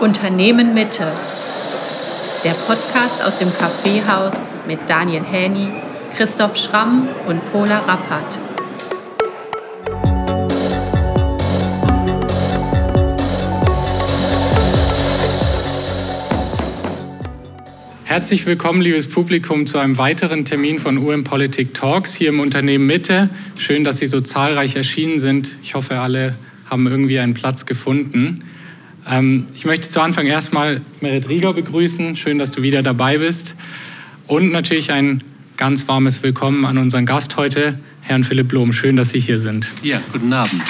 Unternehmen Mitte. Der Podcast aus dem Kaffeehaus mit Daniel Häni, Christoph Schramm und Pola Rappert. Herzlich willkommen, liebes Publikum, zu einem weiteren Termin von UM Politik Talks hier im Unternehmen Mitte. Schön, dass Sie so zahlreich erschienen sind. Ich hoffe, alle haben irgendwie einen Platz gefunden. Ähm, ich möchte zu Anfang erstmal Merit Rieger begrüßen. Schön, dass du wieder dabei bist. Und natürlich ein ganz warmes Willkommen an unseren Gast heute, Herrn Philipp Blom. Schön, dass Sie hier sind. Ja, guten Abend.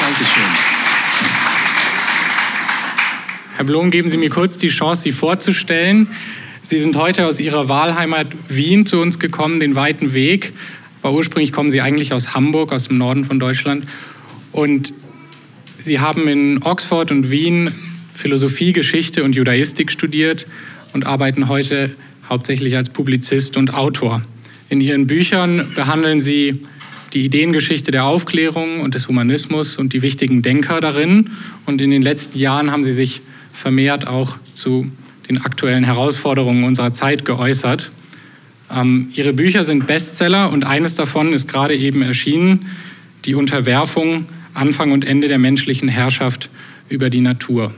Dankeschön. Herr Blom, geben Sie mir kurz die Chance, Sie vorzustellen. Sie sind heute aus Ihrer Wahlheimat Wien zu uns gekommen, den weiten Weg. Aber ursprünglich kommen Sie eigentlich aus Hamburg, aus dem Norden von Deutschland. Und Sie haben in Oxford und Wien Philosophie, Geschichte und Judaistik studiert und arbeiten heute hauptsächlich als Publizist und Autor. In Ihren Büchern behandeln Sie die Ideengeschichte der Aufklärung und des Humanismus und die wichtigen Denker darin. Und in den letzten Jahren haben Sie sich vermehrt auch zu den aktuellen Herausforderungen unserer Zeit geäußert. Ähm, ihre Bücher sind Bestseller und eines davon ist gerade eben erschienen, Die Unterwerfung, Anfang und Ende der menschlichen Herrschaft über die Natur.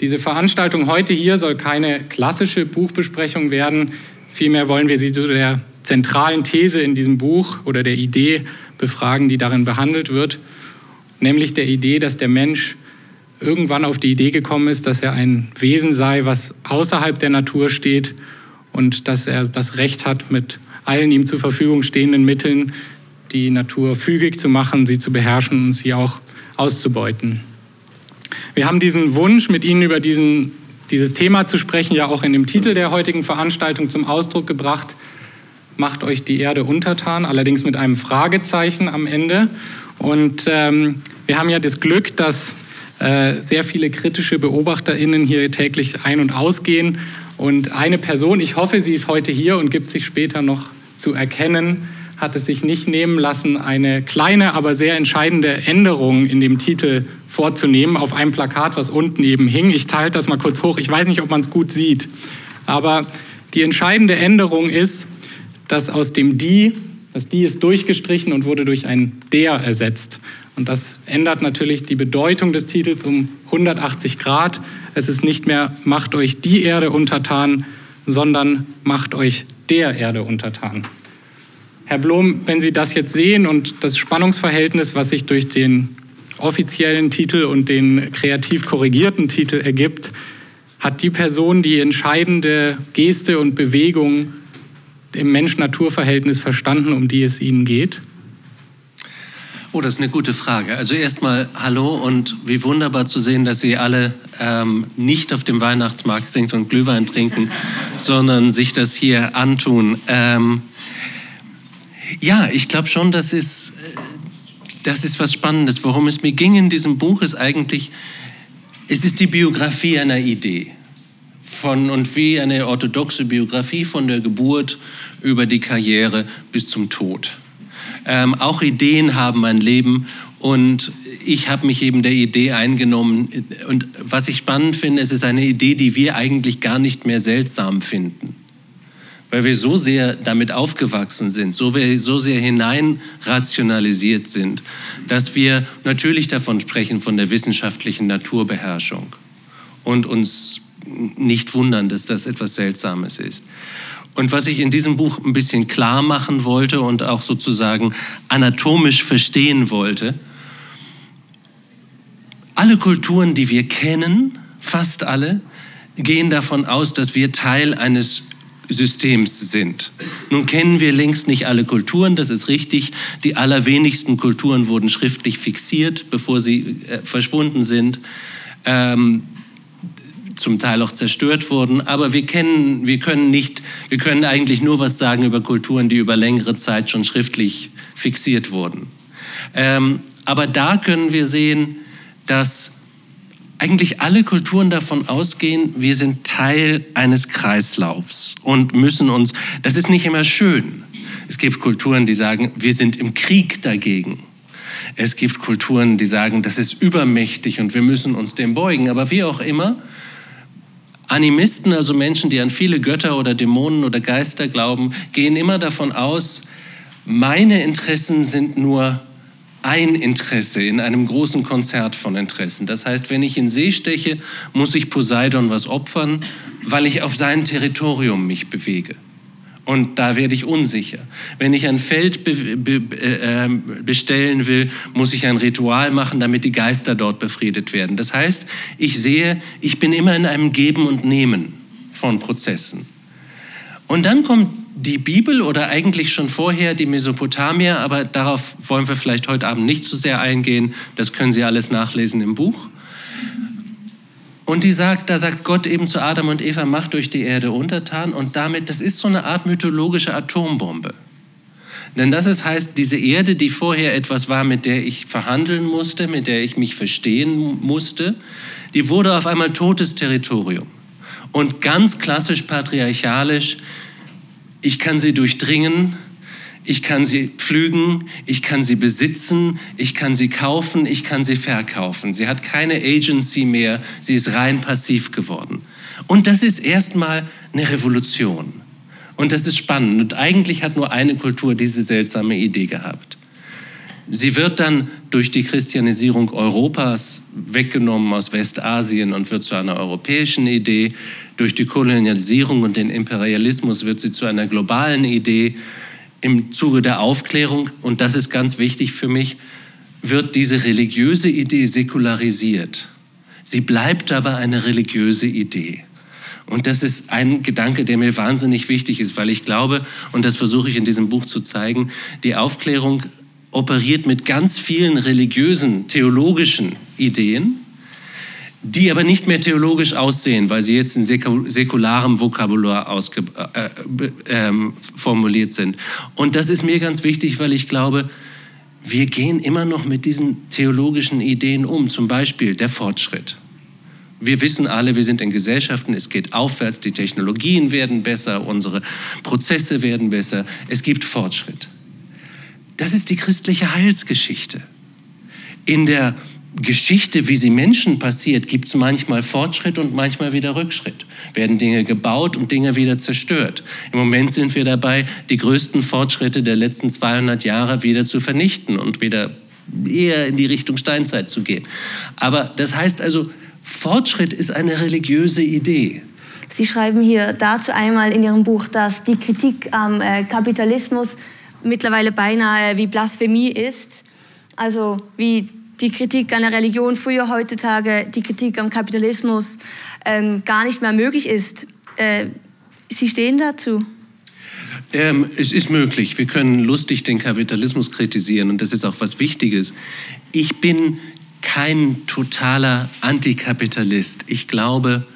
Diese Veranstaltung heute hier soll keine klassische Buchbesprechung werden. Vielmehr wollen wir Sie zu der zentralen These in diesem Buch oder der Idee befragen, die darin behandelt wird, nämlich der Idee, dass der Mensch irgendwann auf die Idee gekommen ist, dass er ein Wesen sei, was außerhalb der Natur steht und dass er das Recht hat, mit allen ihm zur Verfügung stehenden Mitteln die Natur fügig zu machen, sie zu beherrschen und sie auch auszubeuten. Wir haben diesen Wunsch, mit Ihnen über diesen, dieses Thema zu sprechen, ja auch in dem Titel der heutigen Veranstaltung zum Ausdruck gebracht. Macht euch die Erde untertan, allerdings mit einem Fragezeichen am Ende. Und ähm, wir haben ja das Glück, dass äh, sehr viele kritische BeobachterInnen hier täglich ein- und ausgehen. Und eine Person, ich hoffe, sie ist heute hier und gibt sich später noch zu erkennen, hat es sich nicht nehmen lassen, eine kleine, aber sehr entscheidende Änderung in dem Titel vorzunehmen, auf einem Plakat, was unten eben hing. Ich teile das mal kurz hoch. Ich weiß nicht, ob man es gut sieht. Aber die entscheidende Änderung ist, dass aus dem Die, das Die ist durchgestrichen und wurde durch ein Der ersetzt. Und das ändert natürlich die Bedeutung des Titels um 180 Grad. Es ist nicht mehr macht euch die Erde untertan, sondern macht euch der Erde untertan. Herr Blom, wenn Sie das jetzt sehen und das Spannungsverhältnis, was sich durch den offiziellen Titel und den kreativ korrigierten Titel ergibt, hat die Person die entscheidende Geste und Bewegung im Mensch-Natur-Verhältnis verstanden, um die es Ihnen geht? Oh, das ist eine gute Frage. Also erstmal hallo und wie wunderbar zu sehen, dass Sie alle ähm, nicht auf dem Weihnachtsmarkt sind und Glühwein trinken, sondern sich das hier antun. Ähm, ja, ich glaube schon, das ist, äh, das ist was Spannendes. Worum es mir ging in diesem Buch ist eigentlich, es ist die Biografie einer Idee. Von, und wie eine orthodoxe Biografie von der Geburt über die Karriere bis zum Tod. Ähm, auch Ideen haben ein Leben und ich habe mich eben der Idee eingenommen. Und was ich spannend finde, es ist eine Idee, die wir eigentlich gar nicht mehr seltsam finden. Weil wir so sehr damit aufgewachsen sind, so, wir, so sehr hinein rationalisiert sind, dass wir natürlich davon sprechen, von der wissenschaftlichen Naturbeherrschung. Und uns nicht wundern, dass das etwas Seltsames ist. Und was ich in diesem Buch ein bisschen klar machen wollte und auch sozusagen anatomisch verstehen wollte, alle Kulturen, die wir kennen, fast alle, gehen davon aus, dass wir Teil eines Systems sind. Nun kennen wir längst nicht alle Kulturen, das ist richtig. Die allerwenigsten Kulturen wurden schriftlich fixiert, bevor sie äh, verschwunden sind. Ähm, zum Teil auch zerstört wurden. Aber wir, kennen, wir, können nicht, wir können eigentlich nur was sagen über Kulturen, die über längere Zeit schon schriftlich fixiert wurden. Ähm, aber da können wir sehen, dass eigentlich alle Kulturen davon ausgehen, wir sind Teil eines Kreislaufs und müssen uns, das ist nicht immer schön. Es gibt Kulturen, die sagen, wir sind im Krieg dagegen. Es gibt Kulturen, die sagen, das ist übermächtig und wir müssen uns dem beugen. Aber wie auch immer, Animisten, also Menschen, die an viele Götter oder Dämonen oder Geister glauben, gehen immer davon aus, meine Interessen sind nur ein Interesse in einem großen Konzert von Interessen. Das heißt, wenn ich in See steche, muss ich Poseidon was opfern, weil ich auf sein Territorium mich bewege. Und da werde ich unsicher. Wenn ich ein Feld be be äh, bestellen will, muss ich ein Ritual machen, damit die Geister dort befriedet werden. Das heißt, ich sehe, ich bin immer in einem Geben und Nehmen von Prozessen. Und dann kommt die Bibel oder eigentlich schon vorher die Mesopotamier, aber darauf wollen wir vielleicht heute Abend nicht zu so sehr eingehen. Das können Sie alles nachlesen im Buch. Und die sagt, da sagt Gott eben zu Adam und Eva, macht durch die Erde untertan. Und damit, das ist so eine Art mythologische Atombombe. Denn das ist, heißt, diese Erde, die vorher etwas war, mit der ich verhandeln musste, mit der ich mich verstehen musste, die wurde auf einmal totes Territorium. Und ganz klassisch patriarchalisch ich kann sie durchdringen, ich kann sie pflügen, ich kann sie besitzen, ich kann sie kaufen, ich kann sie verkaufen. Sie hat keine Agency mehr, sie ist rein passiv geworden. Und das ist erstmal eine Revolution. Und das ist spannend. Und eigentlich hat nur eine Kultur diese seltsame Idee gehabt. Sie wird dann durch die Christianisierung Europas weggenommen aus Westasien und wird zu einer europäischen Idee. Durch die Kolonialisierung und den Imperialismus wird sie zu einer globalen Idee. Im Zuge der Aufklärung, und das ist ganz wichtig für mich, wird diese religiöse Idee säkularisiert. Sie bleibt aber eine religiöse Idee. Und das ist ein Gedanke, der mir wahnsinnig wichtig ist, weil ich glaube, und das versuche ich in diesem Buch zu zeigen, die Aufklärung operiert mit ganz vielen religiösen, theologischen Ideen, die aber nicht mehr theologisch aussehen, weil sie jetzt in säkularem Vokabular ausge, äh, äh, äh, formuliert sind. Und das ist mir ganz wichtig, weil ich glaube, wir gehen immer noch mit diesen theologischen Ideen um, zum Beispiel der Fortschritt. Wir wissen alle, wir sind in Gesellschaften, es geht aufwärts, die Technologien werden besser, unsere Prozesse werden besser, es gibt Fortschritt. Das ist die christliche Heilsgeschichte. In der Geschichte, wie sie Menschen passiert, gibt es manchmal Fortschritt und manchmal wieder Rückschritt. Werden Dinge gebaut und Dinge wieder zerstört. Im Moment sind wir dabei, die größten Fortschritte der letzten 200 Jahre wieder zu vernichten und wieder eher in die Richtung Steinzeit zu gehen. Aber das heißt also, Fortschritt ist eine religiöse Idee. Sie schreiben hier dazu einmal in Ihrem Buch, dass die Kritik am äh, Kapitalismus mittlerweile beinahe wie Blasphemie ist. Also wie die Kritik an der Religion früher, heutzutage die Kritik am Kapitalismus ähm, gar nicht mehr möglich ist. Äh, Sie stehen dazu? Ähm, es ist möglich. Wir können lustig den Kapitalismus kritisieren und das ist auch was Wichtiges. Ich bin kein totaler Antikapitalist. Ich glaube,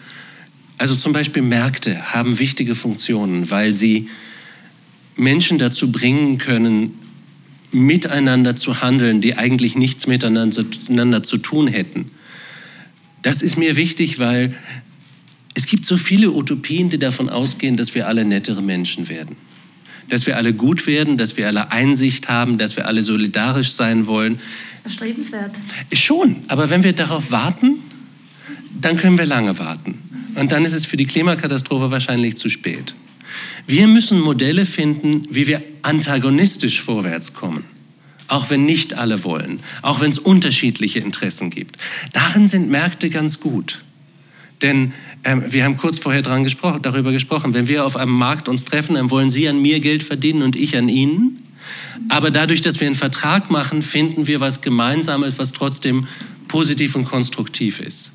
also zum Beispiel Märkte haben wichtige Funktionen, weil sie Menschen dazu bringen können, miteinander zu handeln, die eigentlich nichts miteinander zu tun hätten. Das ist mir wichtig, weil es gibt so viele Utopien, die davon ausgehen, dass wir alle nettere Menschen werden. Dass wir alle gut werden, dass wir alle Einsicht haben, dass wir alle solidarisch sein wollen. Erstrebenswert. Schon, aber wenn wir darauf warten, dann können wir lange warten. Und dann ist es für die Klimakatastrophe wahrscheinlich zu spät. Wir müssen Modelle finden, wie wir antagonistisch vorwärts kommen. Auch wenn nicht alle wollen, auch wenn es unterschiedliche Interessen gibt. Darin sind Märkte ganz gut. Denn ähm, wir haben kurz vorher dran gespro darüber gesprochen, wenn wir auf einem Markt uns treffen, dann wollen Sie an mir Geld verdienen und ich an Ihnen. Aber dadurch, dass wir einen Vertrag machen, finden wir was Gemeinsames, was trotzdem positiv und konstruktiv ist.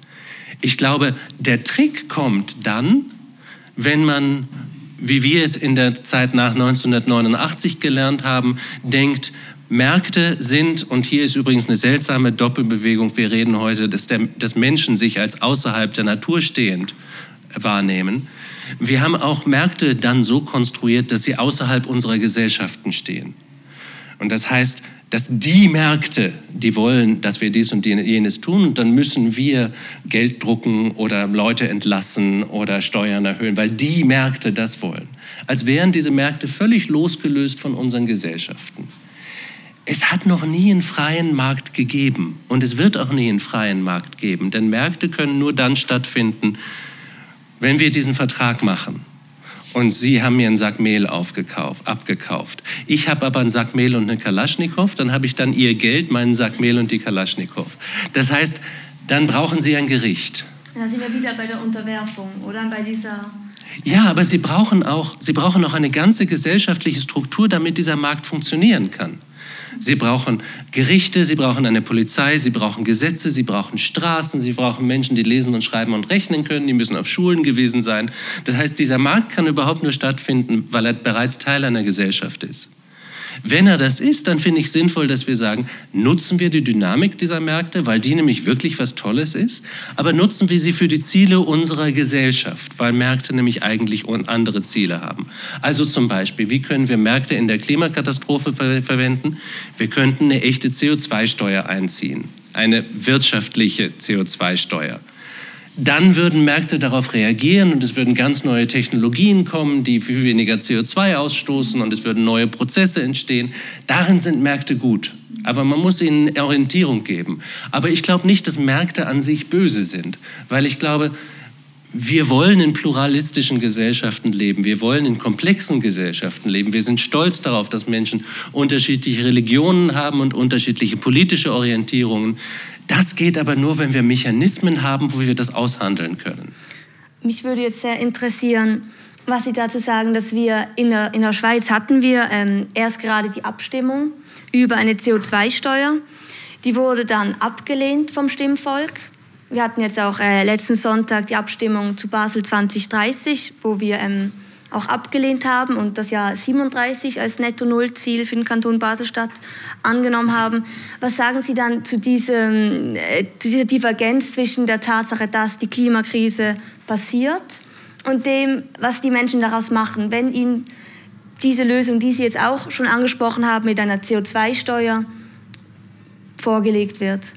Ich glaube, der Trick kommt dann, wenn man wie wir es in der Zeit nach 1989 gelernt haben, denkt, Märkte sind, und hier ist übrigens eine seltsame Doppelbewegung, wir reden heute, dass, der, dass Menschen sich als außerhalb der Natur stehend wahrnehmen. Wir haben auch Märkte dann so konstruiert, dass sie außerhalb unserer Gesellschaften stehen. Und das heißt, dass die Märkte, die wollen, dass wir dies und jenes tun, dann müssen wir Geld drucken oder Leute entlassen oder Steuern erhöhen, weil die Märkte das wollen. Als wären diese Märkte völlig losgelöst von unseren Gesellschaften. es hat noch nie einen freien Markt gegeben und es wird auch nie einen freien Markt geben, denn Märkte können nur dann stattfinden, wenn wir diesen Vertrag machen. Und Sie haben mir einen Sack Mehl aufgekauft, abgekauft. Ich habe aber einen Sack Mehl und eine Kalaschnikow, dann habe ich dann Ihr Geld, meinen Sack Mehl und die Kalaschnikow. Das heißt, dann brauchen Sie ein Gericht. Da sind wir wieder bei der Unterwerfung, oder? Bei dieser ja, aber Sie brauchen auch, Sie brauchen auch eine ganze gesellschaftliche Struktur, damit dieser Markt funktionieren kann. Sie brauchen Gerichte, Sie brauchen eine Polizei, Sie brauchen Gesetze, Sie brauchen Straßen, Sie brauchen Menschen, die lesen und schreiben und rechnen können, die müssen auf Schulen gewesen sein. Das heißt, dieser Markt kann überhaupt nur stattfinden, weil er bereits Teil einer Gesellschaft ist. Wenn er das ist, dann finde ich sinnvoll, dass wir sagen, nutzen wir die Dynamik dieser Märkte, weil die nämlich wirklich was Tolles ist, aber nutzen wir sie für die Ziele unserer Gesellschaft, weil Märkte nämlich eigentlich andere Ziele haben. Also zum Beispiel, wie können wir Märkte in der Klimakatastrophe ver verwenden? Wir könnten eine echte CO2-Steuer einziehen, eine wirtschaftliche CO2-Steuer dann würden Märkte darauf reagieren und es würden ganz neue Technologien kommen, die viel weniger CO2 ausstoßen und es würden neue Prozesse entstehen. Darin sind Märkte gut. Aber man muss ihnen Orientierung geben. Aber ich glaube nicht, dass Märkte an sich böse sind, weil ich glaube, wir wollen in pluralistischen Gesellschaften leben. Wir wollen in komplexen Gesellschaften leben. Wir sind stolz darauf, dass Menschen unterschiedliche Religionen haben und unterschiedliche politische Orientierungen. Das geht aber nur, wenn wir Mechanismen haben, wo wir das aushandeln können. Mich würde jetzt sehr interessieren, was Sie dazu sagen, dass wir in der, in der Schweiz hatten wir ähm, erst gerade die Abstimmung über eine CO2-Steuer. Die wurde dann abgelehnt vom Stimmvolk. Wir hatten jetzt auch äh, letzten Sonntag die Abstimmung zu Basel 2030, wo wir ähm, auch abgelehnt haben und das Jahr 37 als Netto-Null-Ziel für den Kanton Basel-Stadt angenommen haben. Was sagen Sie dann zu, diesem, äh, zu dieser Divergenz zwischen der Tatsache, dass die Klimakrise passiert und dem, was die Menschen daraus machen, wenn ihnen diese Lösung, die Sie jetzt auch schon angesprochen haben, mit einer CO2-Steuer vorgelegt wird?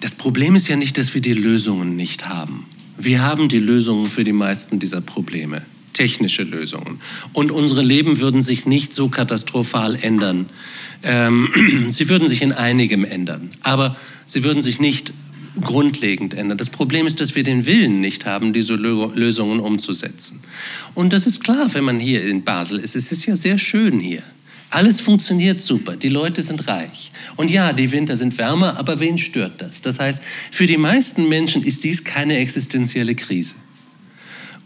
Das Problem ist ja nicht, dass wir die Lösungen nicht haben. Wir haben die Lösungen für die meisten dieser Probleme technische Lösungen. Und unsere Leben würden sich nicht so katastrophal ändern. Ähm, sie würden sich in einigem ändern, aber sie würden sich nicht grundlegend ändern. Das Problem ist, dass wir den Willen nicht haben, diese Lösungen umzusetzen. Und das ist klar, wenn man hier in Basel ist. Es ist ja sehr schön hier. Alles funktioniert super, die Leute sind reich. Und ja, die Winter sind wärmer, aber wen stört das? Das heißt, für die meisten Menschen ist dies keine existenzielle Krise.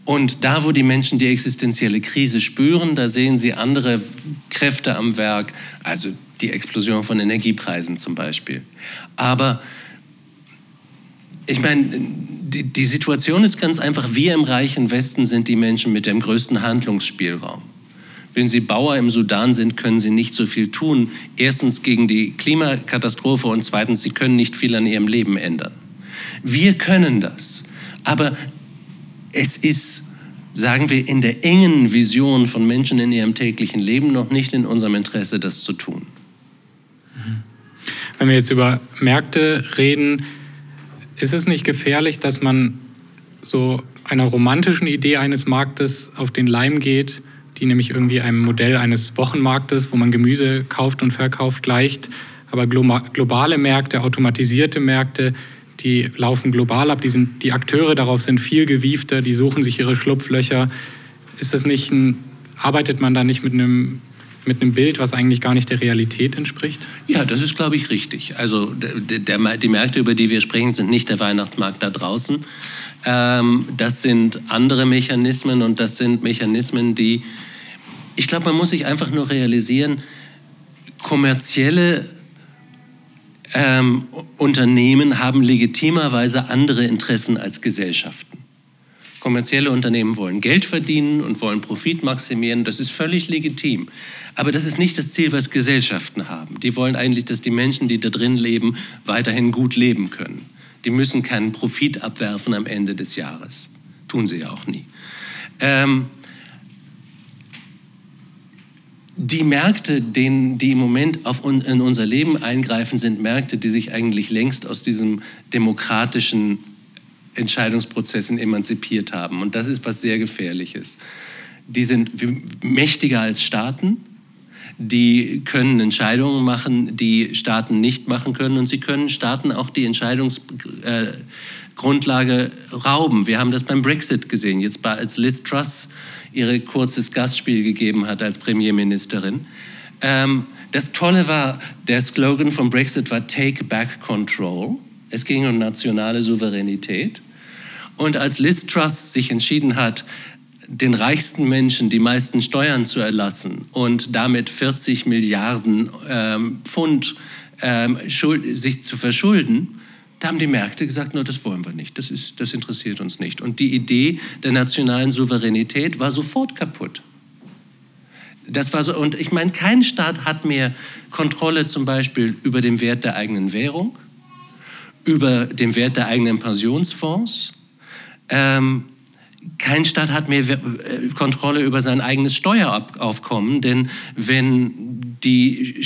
Und da, wo die Menschen die existenzielle Krise spüren, da sehen sie andere Kräfte am Werk, also die Explosion von Energiepreisen zum Beispiel. Aber ich meine, die, die Situation ist ganz einfach, wir im reichen Westen sind die Menschen mit dem größten Handlungsspielraum. Wenn Sie Bauer im Sudan sind, können Sie nicht so viel tun. Erstens gegen die Klimakatastrophe und zweitens, Sie können nicht viel an Ihrem Leben ändern. Wir können das. Aber es ist, sagen wir, in der engen Vision von Menschen in ihrem täglichen Leben noch nicht in unserem Interesse, das zu tun. Wenn wir jetzt über Märkte reden, ist es nicht gefährlich, dass man so einer romantischen Idee eines Marktes auf den Leim geht, die nämlich irgendwie einem Modell eines Wochenmarktes, wo man Gemüse kauft und verkauft, gleicht. Aber globale Märkte, automatisierte Märkte, die laufen global ab, die, sind, die Akteure darauf sind viel gewiefter, die suchen sich ihre Schlupflöcher. Ist das nicht ein, arbeitet man da nicht mit einem mit einem Bild, was eigentlich gar nicht der Realität entspricht? Ja, das ist, glaube ich, richtig. Also der, der, die Märkte, über die wir sprechen, sind nicht der Weihnachtsmarkt da draußen. Ähm, das sind andere Mechanismen und das sind Mechanismen, die, ich glaube, man muss sich einfach nur realisieren, kommerzielle ähm, Unternehmen haben legitimerweise andere Interessen als Gesellschaften. Kommerzielle Unternehmen wollen Geld verdienen und wollen Profit maximieren. Das ist völlig legitim. Aber das ist nicht das Ziel, was Gesellschaften haben. Die wollen eigentlich, dass die Menschen, die da drin leben, weiterhin gut leben können. Die müssen keinen Profit abwerfen am Ende des Jahres. Tun sie ja auch nie. Ähm, die Märkte, denen, die im Moment auf un, in unser Leben eingreifen, sind Märkte, die sich eigentlich längst aus diesem demokratischen Entscheidungsprozessen emanzipiert haben. Und das ist was sehr Gefährliches. Die sind mächtiger als Staaten. die können Entscheidungen machen, die Staaten nicht machen können und sie können Staaten auch die Entscheidungsgrundlage rauben. Wir haben das beim Brexit gesehen, jetzt als Liz Truss ihr kurzes Gastspiel gegeben hat als Premierministerin. Ähm, das Tolle war, der Slogan vom Brexit war Take Back Control. Es ging um nationale Souveränität. Und als Liz Truss sich entschieden hat, den reichsten Menschen die meisten Steuern zu erlassen und damit 40 Milliarden ähm, Pfund ähm, sich zu verschulden, da haben die Märkte gesagt, no, das wollen wir nicht, das, ist, das interessiert uns nicht. Und die Idee der nationalen Souveränität war sofort kaputt. Das war so, und ich meine, kein Staat hat mehr Kontrolle zum Beispiel über den Wert der eigenen Währung, über den Wert der eigenen Pensionsfonds. Ähm, kein Staat hat mehr äh, Kontrolle über sein eigenes Steueraufkommen, denn wenn die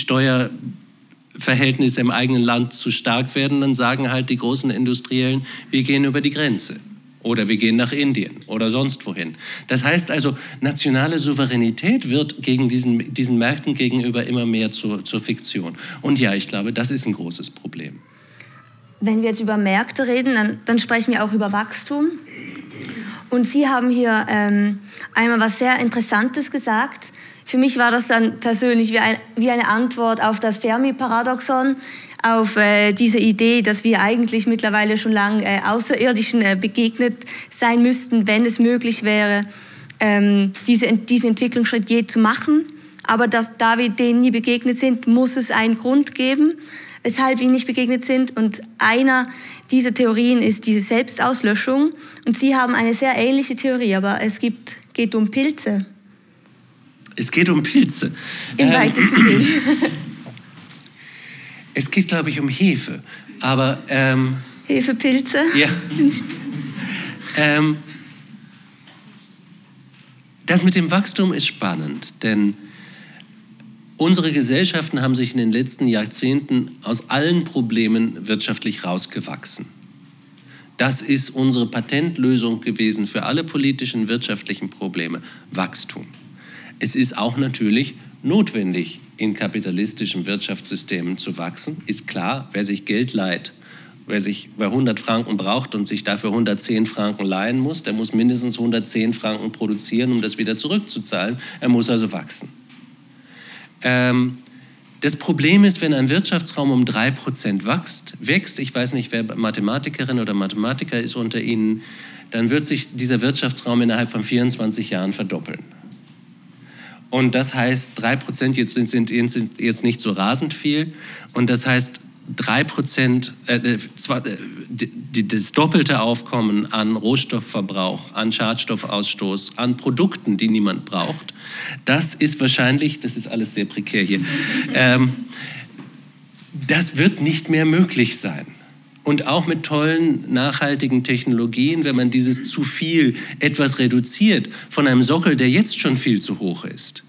Steuerverhältnisse im eigenen Land zu stark werden, dann sagen halt die großen Industriellen, wir gehen über die Grenze oder wir gehen nach Indien oder sonst wohin. Das heißt also, nationale Souveränität wird gegen diesen, diesen Märkten gegenüber immer mehr zur, zur Fiktion. Und ja, ich glaube, das ist ein großes Problem. Wenn wir jetzt über Märkte reden, dann, dann sprechen wir auch über Wachstum. Und Sie haben hier ähm, einmal was sehr Interessantes gesagt. Für mich war das dann persönlich wie, ein, wie eine Antwort auf das Fermi-Paradoxon, auf äh, diese Idee, dass wir eigentlich mittlerweile schon lange äh, Außerirdischen äh, begegnet sein müssten, wenn es möglich wäre, ähm, diese, diesen Entwicklungsschritt je zu machen. Aber dass, da wir denen nie begegnet sind, muss es einen Grund geben, weshalb wir nicht begegnet sind. Und einer dieser Theorien ist diese Selbstauslöschung. Und Sie haben eine sehr ähnliche Theorie, aber es gibt, geht um Pilze. Es geht um Pilze. Im ähm, weitesten Sinne. Es geht, glaube ich, um Hefe. Aber. Ähm, Hefepilze? Ja. ähm, das mit dem Wachstum ist spannend, denn unsere Gesellschaften haben sich in den letzten Jahrzehnten aus allen Problemen wirtschaftlich rausgewachsen. Das ist unsere Patentlösung gewesen für alle politischen, wirtschaftlichen Probleme. Wachstum. Es ist auch natürlich notwendig, in kapitalistischen Wirtschaftssystemen zu wachsen. Ist klar, wer sich Geld leiht, wer sich wer 100 Franken braucht und sich dafür 110 Franken leihen muss, der muss mindestens 110 Franken produzieren, um das wieder zurückzuzahlen. Er muss also wachsen. Ähm, das Problem ist, wenn ein Wirtschaftsraum um 3% wächst, wächst, ich weiß nicht, wer Mathematikerin oder Mathematiker ist unter Ihnen, dann wird sich dieser Wirtschaftsraum innerhalb von 24 Jahren verdoppeln. Und das heißt, 3 Prozent jetzt sind, sind, sind, jetzt nicht so rasend viel. Und das heißt, 3 Prozent, äh, äh, äh das doppelte Aufkommen an Rohstoffverbrauch, an Schadstoffausstoß, an Produkten, die niemand braucht, das ist wahrscheinlich, das ist alles sehr prekär hier, ähm, das wird nicht mehr möglich sein. Und auch mit tollen, nachhaltigen Technologien, wenn man dieses zu viel etwas reduziert von einem Sockel, der jetzt schon viel zu hoch ist,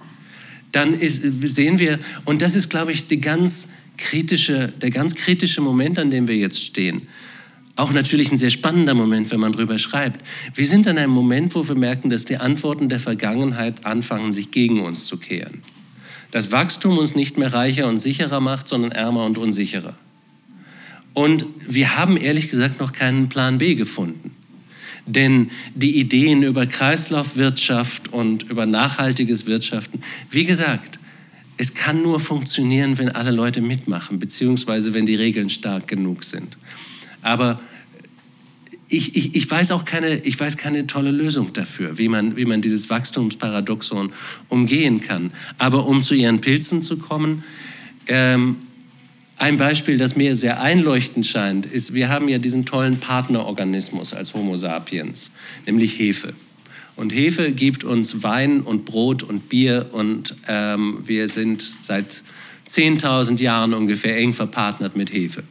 dann ist, sehen wir, und das ist, glaube ich, die ganz kritische, der ganz kritische Moment, an dem wir jetzt stehen. Auch natürlich ein sehr spannender Moment, wenn man drüber schreibt. Wir sind an einem Moment, wo wir merken, dass die Antworten der Vergangenheit anfangen, sich gegen uns zu kehren. Das Wachstum uns nicht mehr reicher und sicherer macht, sondern ärmer und unsicherer. Und wir haben ehrlich gesagt noch keinen Plan B gefunden. Denn die Ideen über Kreislaufwirtschaft und über nachhaltiges Wirtschaften, wie gesagt, es kann nur funktionieren, wenn alle Leute mitmachen, beziehungsweise wenn die Regeln stark genug sind. Aber ich, ich, ich, weiß auch keine, ich weiß keine tolle Lösung dafür, wie man, wie man dieses Wachstumsparadoxon umgehen kann. Aber um zu ihren Pilzen zu kommen, ähm, ein Beispiel, das mir sehr einleuchtend scheint, ist, wir haben ja diesen tollen Partnerorganismus als Homo sapiens, nämlich Hefe. Und Hefe gibt uns Wein und Brot und Bier und ähm, wir sind seit 10.000 Jahren ungefähr eng verpartnert mit Hefe.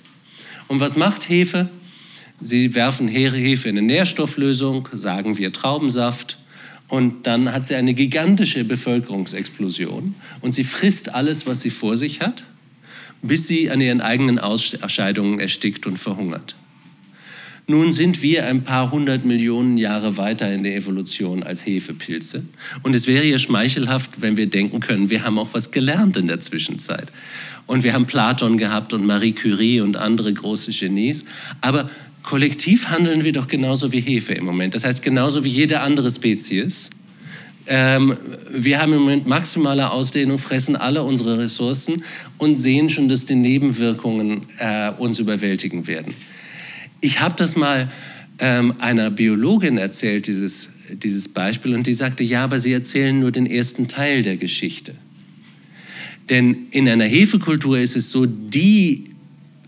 Und was macht Hefe? Sie werfen Hefe in eine Nährstofflösung, sagen wir Traubensaft, und dann hat sie eine gigantische Bevölkerungsexplosion und sie frisst alles, was sie vor sich hat bis sie an ihren eigenen Ausscheidungen erstickt und verhungert. Nun sind wir ein paar hundert Millionen Jahre weiter in der Evolution als Hefepilze. Und es wäre ja schmeichelhaft, wenn wir denken können, wir haben auch was gelernt in der Zwischenzeit. Und wir haben Platon gehabt und Marie Curie und andere große Genies. Aber kollektiv handeln wir doch genauso wie Hefe im Moment. Das heißt, genauso wie jede andere Spezies. Ähm, wir haben im Moment maximale Ausdehnung, fressen alle unsere Ressourcen und sehen schon, dass die Nebenwirkungen äh, uns überwältigen werden. Ich habe das mal ähm, einer Biologin erzählt, dieses, dieses Beispiel, und die sagte, ja, aber Sie erzählen nur den ersten Teil der Geschichte. Denn in einer Hefekultur ist es so, die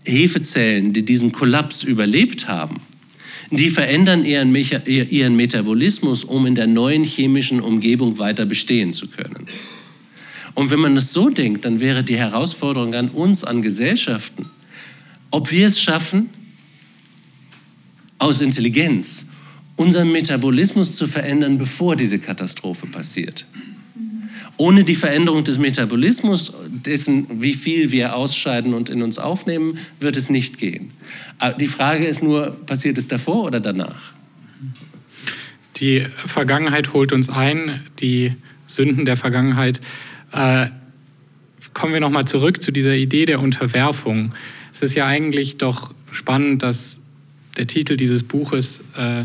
Hefezellen, die diesen Kollaps überlebt haben, die verändern ihren, ihren Metabolismus, um in der neuen chemischen Umgebung weiter bestehen zu können. Und wenn man das so denkt, dann wäre die Herausforderung an uns, an Gesellschaften, ob wir es schaffen, aus Intelligenz unseren Metabolismus zu verändern, bevor diese Katastrophe passiert. Ohne die Veränderung des Metabolismus, dessen, wie viel wir ausscheiden und in uns aufnehmen, wird es nicht gehen. Die Frage ist nur, passiert es davor oder danach? Die Vergangenheit holt uns ein, die Sünden der Vergangenheit. Äh, kommen wir nochmal zurück zu dieser Idee der Unterwerfung. Es ist ja eigentlich doch spannend, dass der Titel dieses Buches, äh,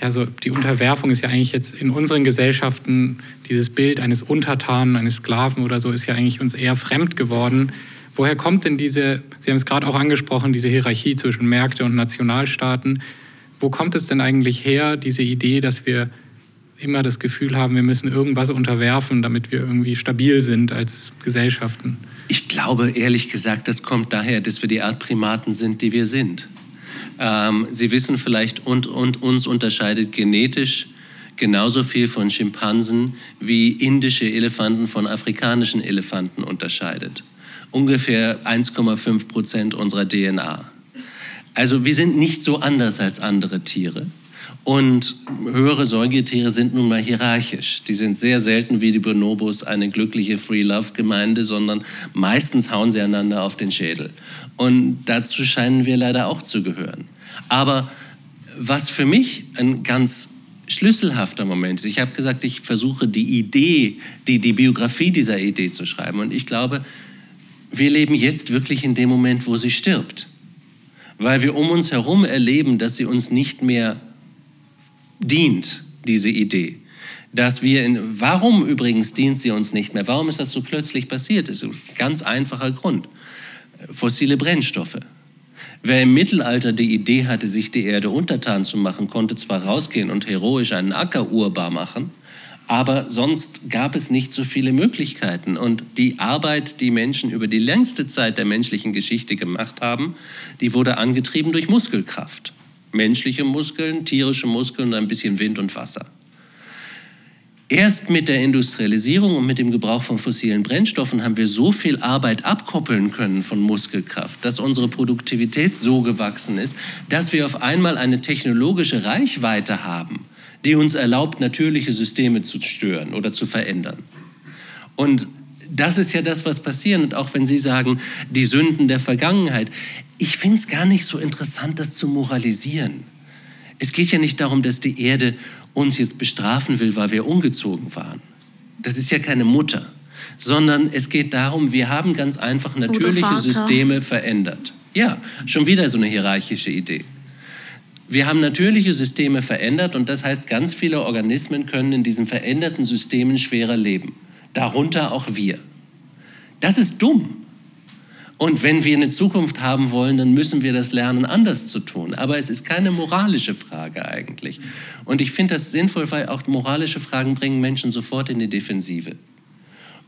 ja, so die Unterwerfung ist ja eigentlich jetzt in unseren Gesellschaften, dieses Bild eines Untertanen, eines Sklaven oder so, ist ja eigentlich uns eher fremd geworden. Woher kommt denn diese, Sie haben es gerade auch angesprochen, diese Hierarchie zwischen Märkte und Nationalstaaten? Wo kommt es denn eigentlich her, diese Idee, dass wir immer das Gefühl haben, wir müssen irgendwas unterwerfen, damit wir irgendwie stabil sind als Gesellschaften? Ich glaube ehrlich gesagt, das kommt daher, dass wir die Art Primaten sind, die wir sind. Ähm, Sie wissen vielleicht, und, und uns unterscheidet genetisch genauso viel von Schimpansen wie indische Elefanten von afrikanischen Elefanten unterscheidet. Ungefähr 1,5 Prozent unserer DNA. Also wir sind nicht so anders als andere Tiere. Und höhere Säugetiere sind nun mal hierarchisch. Die sind sehr selten wie die Bonobos eine glückliche Free-Love-Gemeinde, sondern meistens hauen sie einander auf den Schädel. Und dazu scheinen wir leider auch zu gehören. Aber was für mich ein ganz schlüsselhafter Moment ist, ich habe gesagt, ich versuche die Idee, die, die Biografie dieser Idee zu schreiben. Und ich glaube, wir leben jetzt wirklich in dem Moment, wo sie stirbt. Weil wir um uns herum erleben, dass sie uns nicht mehr dient, diese Idee. Dass wir in, warum übrigens dient sie uns nicht mehr? Warum ist das so plötzlich passiert? Das ist ein ganz einfacher Grund. Fossile Brennstoffe. Wer im Mittelalter die Idee hatte, sich die Erde untertan zu machen, konnte zwar rausgehen und heroisch einen Acker urbar machen, aber sonst gab es nicht so viele Möglichkeiten. Und die Arbeit, die Menschen über die längste Zeit der menschlichen Geschichte gemacht haben, die wurde angetrieben durch Muskelkraft menschliche Muskeln, tierische Muskeln und ein bisschen Wind und Wasser. Erst mit der Industrialisierung und mit dem Gebrauch von fossilen Brennstoffen haben wir so viel Arbeit abkoppeln können von Muskelkraft, dass unsere Produktivität so gewachsen ist, dass wir auf einmal eine technologische Reichweite haben, die uns erlaubt, natürliche Systeme zu stören oder zu verändern. Und das ist ja das, was passiert. Und auch wenn Sie sagen, die Sünden der Vergangenheit, ich finde es gar nicht so interessant, das zu moralisieren. Es geht ja nicht darum, dass die Erde uns jetzt bestrafen will, weil wir umgezogen waren. Das ist ja keine Mutter, sondern es geht darum, wir haben ganz einfach natürliche Systeme verändert. Ja, schon wieder so eine hierarchische Idee. Wir haben natürliche Systeme verändert und das heißt, ganz viele Organismen können in diesen veränderten Systemen schwerer leben. Darunter auch wir. Das ist dumm. Und wenn wir eine Zukunft haben wollen, dann müssen wir das lernen, anders zu tun. Aber es ist keine moralische Frage eigentlich. Und ich finde das sinnvoll, weil auch moralische Fragen bringen Menschen sofort in die Defensive.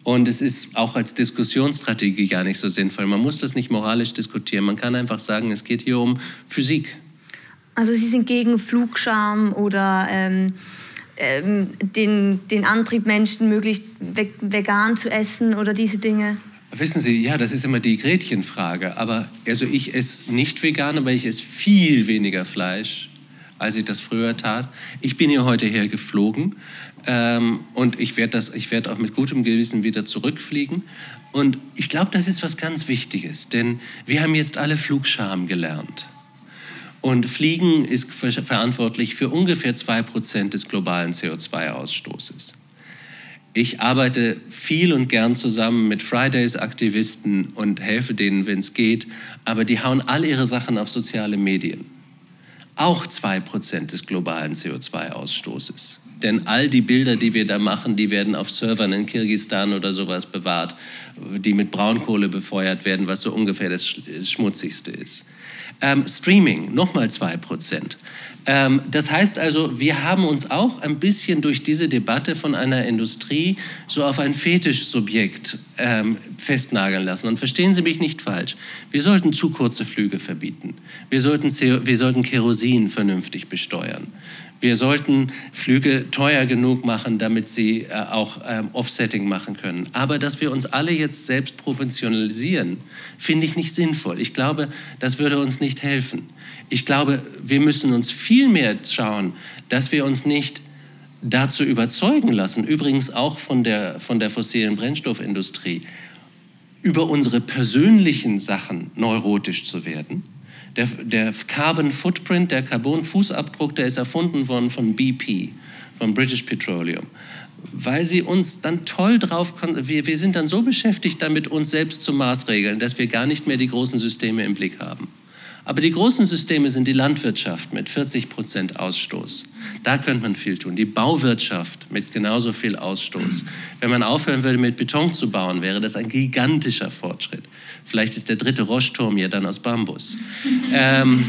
Und es ist auch als Diskussionsstrategie gar nicht so sinnvoll. Man muss das nicht moralisch diskutieren. Man kann einfach sagen, es geht hier um Physik. Also Sie sind gegen Flugscham oder ähm, ähm, den, den Antrieb, Menschen möglichst vegan zu essen oder diese Dinge? Wissen Sie, ja, das ist immer die Gretchenfrage. Aber also ich esse nicht vegan, aber ich esse viel weniger Fleisch, als ich das früher tat. Ich bin hier heute her geflogen ähm, und ich werde werd auch mit gutem Gewissen wieder zurückfliegen. Und ich glaube, das ist was ganz Wichtiges, denn wir haben jetzt alle Flugscham gelernt. Und Fliegen ist verantwortlich für ungefähr 2% des globalen CO2-Ausstoßes. Ich arbeite viel und gern zusammen mit Fridays-Aktivisten und helfe denen, wenn es geht, aber die hauen alle ihre Sachen auf soziale Medien. Auch 2% des globalen CO2-Ausstoßes. Denn all die Bilder, die wir da machen, die werden auf Servern in Kirgisistan oder sowas bewahrt, die mit Braunkohle befeuert werden, was so ungefähr das Schmutzigste ist. Ähm, Streaming, nochmal 2%. Ähm, das heißt also, wir haben uns auch ein bisschen durch diese Debatte von einer Industrie so auf ein Fetischsubjekt ähm, festnageln lassen. Und verstehen Sie mich nicht falsch. Wir sollten zu kurze Flüge verbieten. Wir sollten, wir sollten Kerosin vernünftig besteuern. Wir sollten Flüge teuer genug machen, damit sie äh, auch ähm, Offsetting machen können. Aber dass wir uns alle jetzt selbst professionalisieren, finde ich nicht sinnvoll. Ich glaube, das würde uns nicht helfen. Ich glaube, wir müssen uns viel mehr schauen, dass wir uns nicht dazu überzeugen lassen, übrigens auch von der, von der fossilen Brennstoffindustrie, über unsere persönlichen Sachen neurotisch zu werden der, der Carbon Footprint, der Carbon-Fußabdruck, der ist erfunden worden von BP, von British Petroleum. Weil sie uns dann toll drauf, wir, wir sind dann so beschäftigt damit, uns selbst zu maßregeln, dass wir gar nicht mehr die großen Systeme im Blick haben. Aber die großen Systeme sind die Landwirtschaft mit 40 Prozent Ausstoß. Da könnte man viel tun. Die Bauwirtschaft mit genauso viel Ausstoß. Wenn man aufhören würde, mit Beton zu bauen, wäre das ein gigantischer Fortschritt. Vielleicht ist der dritte Roschturm ja dann aus Bambus. ähm,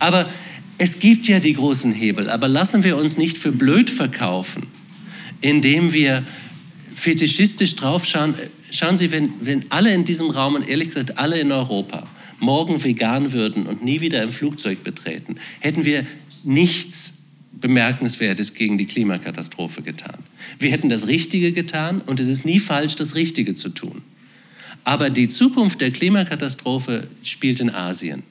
aber es gibt ja die großen Hebel. Aber lassen wir uns nicht für blöd verkaufen, indem wir fetischistisch draufschauen. Schauen Sie, wenn, wenn alle in diesem Raum und ehrlich gesagt alle in Europa morgen vegan würden und nie wieder ein Flugzeug betreten, hätten wir nichts Bemerkenswertes gegen die Klimakatastrophe getan. Wir hätten das Richtige getan und es ist nie falsch, das Richtige zu tun. Aber die Zukunft der Klimakatastrophe spielt in Asien.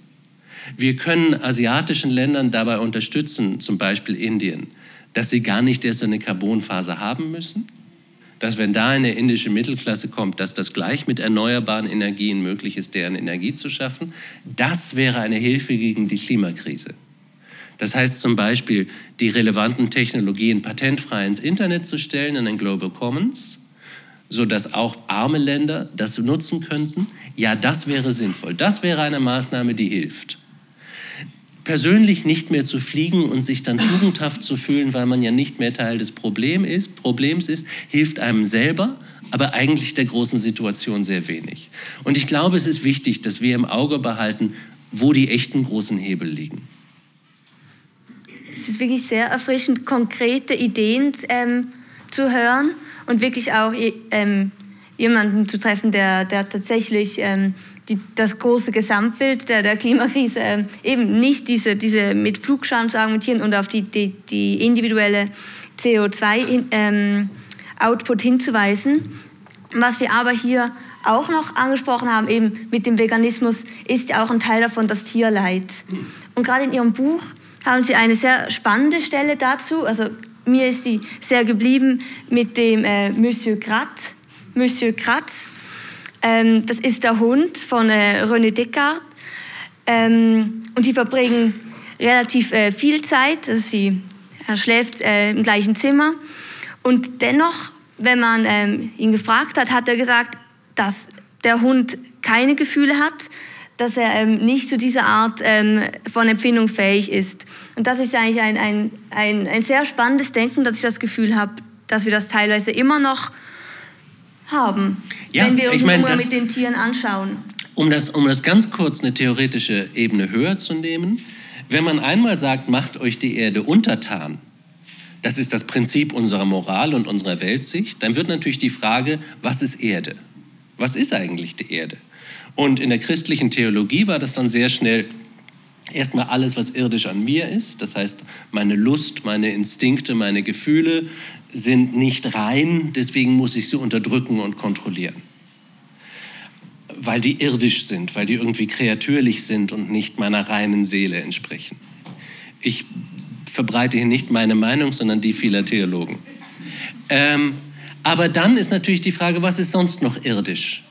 Wir können asiatischen Ländern dabei unterstützen, zum Beispiel Indien, dass sie gar nicht erst eine Carbonphase haben müssen, dass wenn da eine indische Mittelklasse kommt, dass das gleich mit erneuerbaren Energien möglich ist, deren Energie zu schaffen. Das wäre eine Hilfe gegen die Klimakrise. Das heißt zum Beispiel, die relevanten Technologien patentfrei ins Internet zu stellen, in den Global Commons, sodass auch arme Länder das nutzen könnten. Ja, das wäre sinnvoll. Das wäre eine Maßnahme, die hilft persönlich nicht mehr zu fliegen und sich dann tugendhaft zu fühlen, weil man ja nicht mehr Teil des Problem ist, Problems ist, hilft einem selber, aber eigentlich der großen Situation sehr wenig. Und ich glaube, es ist wichtig, dass wir im Auge behalten, wo die echten großen Hebel liegen. Es ist wirklich sehr erfrischend, konkrete Ideen ähm, zu hören und wirklich auch ähm, jemanden zu treffen, der, der tatsächlich ähm, die, das große Gesamtbild der, der Klimakrise äh, eben nicht diese, diese mit Flugscham zu argumentieren und auf die, die, die individuelle CO2-Output ähm, hinzuweisen. Was wir aber hier auch noch angesprochen haben, eben mit dem Veganismus, ist ja auch ein Teil davon das Tierleid. Und gerade in Ihrem Buch haben Sie eine sehr spannende Stelle dazu. Also mir ist die sehr geblieben mit dem äh, Monsieur Kratz. Monsieur Kratz, ähm, das ist der Hund von äh, René Descartes. Ähm, und die verbringen relativ äh, viel Zeit. Also sie, er schläft äh, im gleichen Zimmer. Und dennoch, wenn man ähm, ihn gefragt hat, hat er gesagt, dass der Hund keine Gefühle hat, dass er ähm, nicht zu dieser Art ähm, von Empfindung fähig ist. Und das ist eigentlich ein, ein, ein, ein sehr spannendes Denken, dass ich das Gefühl habe, dass wir das teilweise immer noch haben, ja, wenn wir uns ich mein, das, mit den Tieren anschauen. Um das, um das ganz kurz eine theoretische Ebene höher zu nehmen, wenn man einmal sagt, macht euch die Erde untertan, das ist das Prinzip unserer Moral und unserer Weltsicht, dann wird natürlich die Frage, was ist Erde? Was ist eigentlich die Erde? Und in der christlichen Theologie war das dann sehr schnell erstmal alles, was irdisch an mir ist, das heißt meine Lust, meine Instinkte, meine Gefühle, sind nicht rein, deswegen muss ich sie unterdrücken und kontrollieren. Weil die irdisch sind, weil die irgendwie kreatürlich sind und nicht meiner reinen Seele entsprechen. Ich verbreite hier nicht meine Meinung, sondern die vieler Theologen. Ähm, aber dann ist natürlich die Frage, was ist sonst noch irdisch?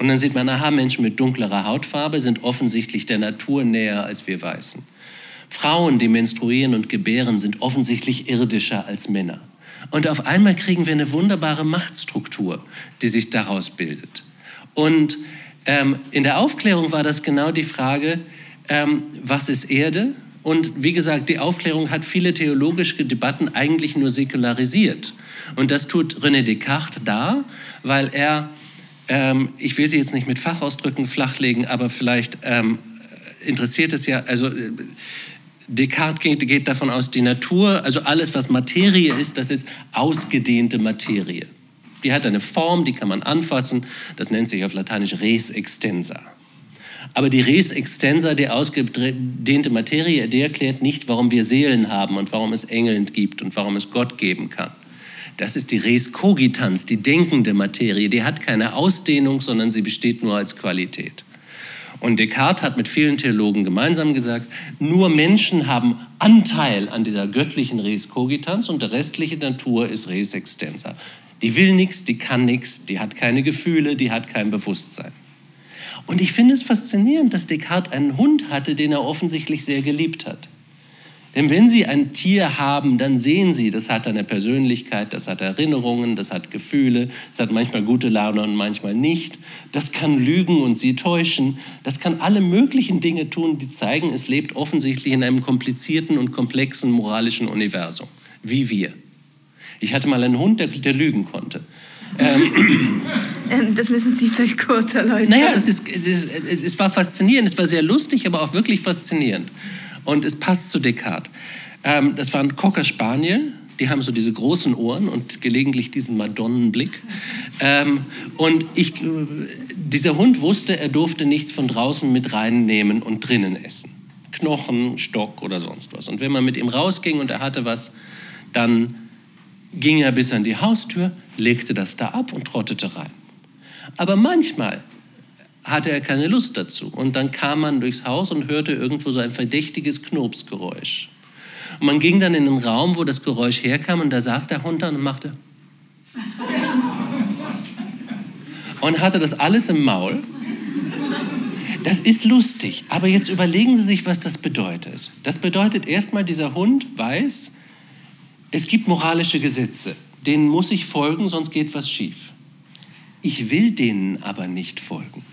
Und dann sieht man, aha, Menschen mit dunklerer Hautfarbe sind offensichtlich der Natur näher als wir Weißen. Frauen, die menstruieren und gebären, sind offensichtlich irdischer als Männer. Und auf einmal kriegen wir eine wunderbare Machtstruktur, die sich daraus bildet. Und ähm, in der Aufklärung war das genau die Frage, ähm, was ist Erde? Und wie gesagt, die Aufklärung hat viele theologische Debatten eigentlich nur säkularisiert. Und das tut René Descartes da, weil er ähm, ich will sie jetzt nicht mit Fachausdrücken flachlegen, aber vielleicht ähm, interessiert es ja, also äh, Descartes geht, geht davon aus, die Natur, also alles, was Materie ist, das ist ausgedehnte Materie. Die hat eine Form, die kann man anfassen, das nennt sich auf Lateinisch res extensa. Aber die res extensa, die ausgedehnte Materie, die erklärt nicht, warum wir Seelen haben und warum es Engel gibt und warum es Gott geben kann. Das ist die Res cogitans, die denkende Materie. Die hat keine Ausdehnung, sondern sie besteht nur als Qualität. Und Descartes hat mit vielen Theologen gemeinsam gesagt, nur Menschen haben Anteil an dieser göttlichen Res cogitans und der restliche Natur ist Res extensa. Die will nichts, die kann nichts, die hat keine Gefühle, die hat kein Bewusstsein. Und ich finde es faszinierend, dass Descartes einen Hund hatte, den er offensichtlich sehr geliebt hat. Denn wenn Sie ein Tier haben, dann sehen Sie, das hat eine Persönlichkeit, das hat Erinnerungen, das hat Gefühle, das hat manchmal gute Laune und manchmal nicht. Das kann lügen und Sie täuschen. Das kann alle möglichen Dinge tun, die zeigen, es lebt offensichtlich in einem komplizierten und komplexen moralischen Universum, wie wir. Ich hatte mal einen Hund, der, der lügen konnte. Ähm, ähm das müssen Sie vielleicht kurz erläutern. Naja, es, ist, es, es war faszinierend, es war sehr lustig, aber auch wirklich faszinierend. Und es passt zu Descartes. Ähm, das waren Cocker Spaniel, die haben so diese großen Ohren und gelegentlich diesen Madonnenblick. Ähm, und ich, dieser Hund wusste, er durfte nichts von draußen mit reinnehmen und drinnen essen. Knochen, Stock oder sonst was. Und wenn man mit ihm rausging und er hatte was, dann ging er bis an die Haustür, legte das da ab und trottete rein. Aber manchmal hatte er keine Lust dazu. Und dann kam man durchs Haus und hörte irgendwo so ein verdächtiges Knopsgeräusch. Und man ging dann in den Raum, wo das Geräusch herkam, und da saß der Hund dann und machte. Und hatte das alles im Maul. Das ist lustig, aber jetzt überlegen Sie sich, was das bedeutet. Das bedeutet erstmal, dieser Hund weiß, es gibt moralische Gesetze, denen muss ich folgen, sonst geht was schief. Ich will denen aber nicht folgen.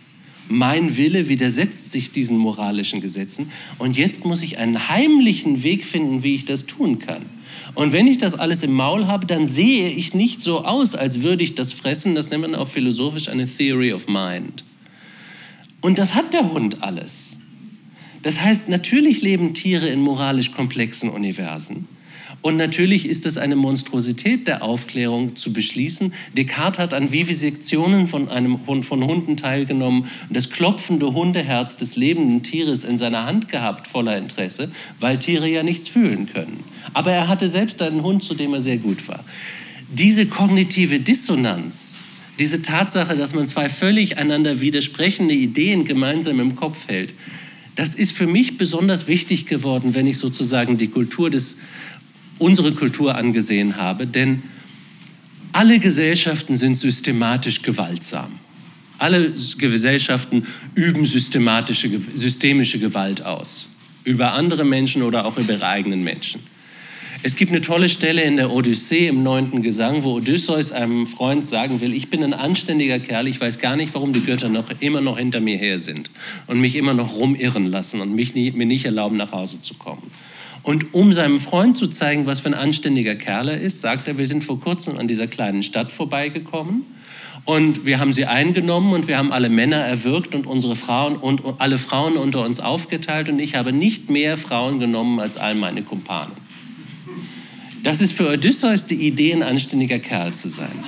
Mein Wille widersetzt sich diesen moralischen Gesetzen und jetzt muss ich einen heimlichen Weg finden, wie ich das tun kann. Und wenn ich das alles im Maul habe, dann sehe ich nicht so aus, als würde ich das fressen. Das nennt man auch philosophisch eine Theory of Mind. Und das hat der Hund alles. Das heißt, natürlich leben Tiere in moralisch komplexen Universen. Und natürlich ist es eine Monstrosität der Aufklärung zu beschließen. Descartes hat an Vivisektionen von, einem, von, von Hunden teilgenommen und das klopfende Hundeherz des lebenden Tieres in seiner Hand gehabt, voller Interesse, weil Tiere ja nichts fühlen können. Aber er hatte selbst einen Hund, zu dem er sehr gut war. Diese kognitive Dissonanz, diese Tatsache, dass man zwei völlig einander widersprechende Ideen gemeinsam im Kopf hält, das ist für mich besonders wichtig geworden, wenn ich sozusagen die Kultur des unsere Kultur angesehen habe, denn alle Gesellschaften sind systematisch gewaltsam. Alle Gesellschaften üben systematische, systemische Gewalt aus. Über andere Menschen oder auch über ihre eigenen Menschen. Es gibt eine tolle Stelle in der Odyssee im neunten Gesang, wo Odysseus einem Freund sagen will, ich bin ein anständiger Kerl, ich weiß gar nicht, warum die Götter noch, immer noch hinter mir her sind und mich immer noch rumirren lassen und mich nie, mir nicht erlauben, nach Hause zu kommen. Und um seinem Freund zu zeigen, was für ein anständiger Kerl er ist, sagt er, wir sind vor kurzem an dieser kleinen Stadt vorbeigekommen und wir haben sie eingenommen und wir haben alle Männer erwürgt und unsere Frauen und alle Frauen unter uns aufgeteilt und ich habe nicht mehr Frauen genommen als all meine Kumpanen. Das ist für Odysseus die Idee, ein anständiger Kerl zu sein.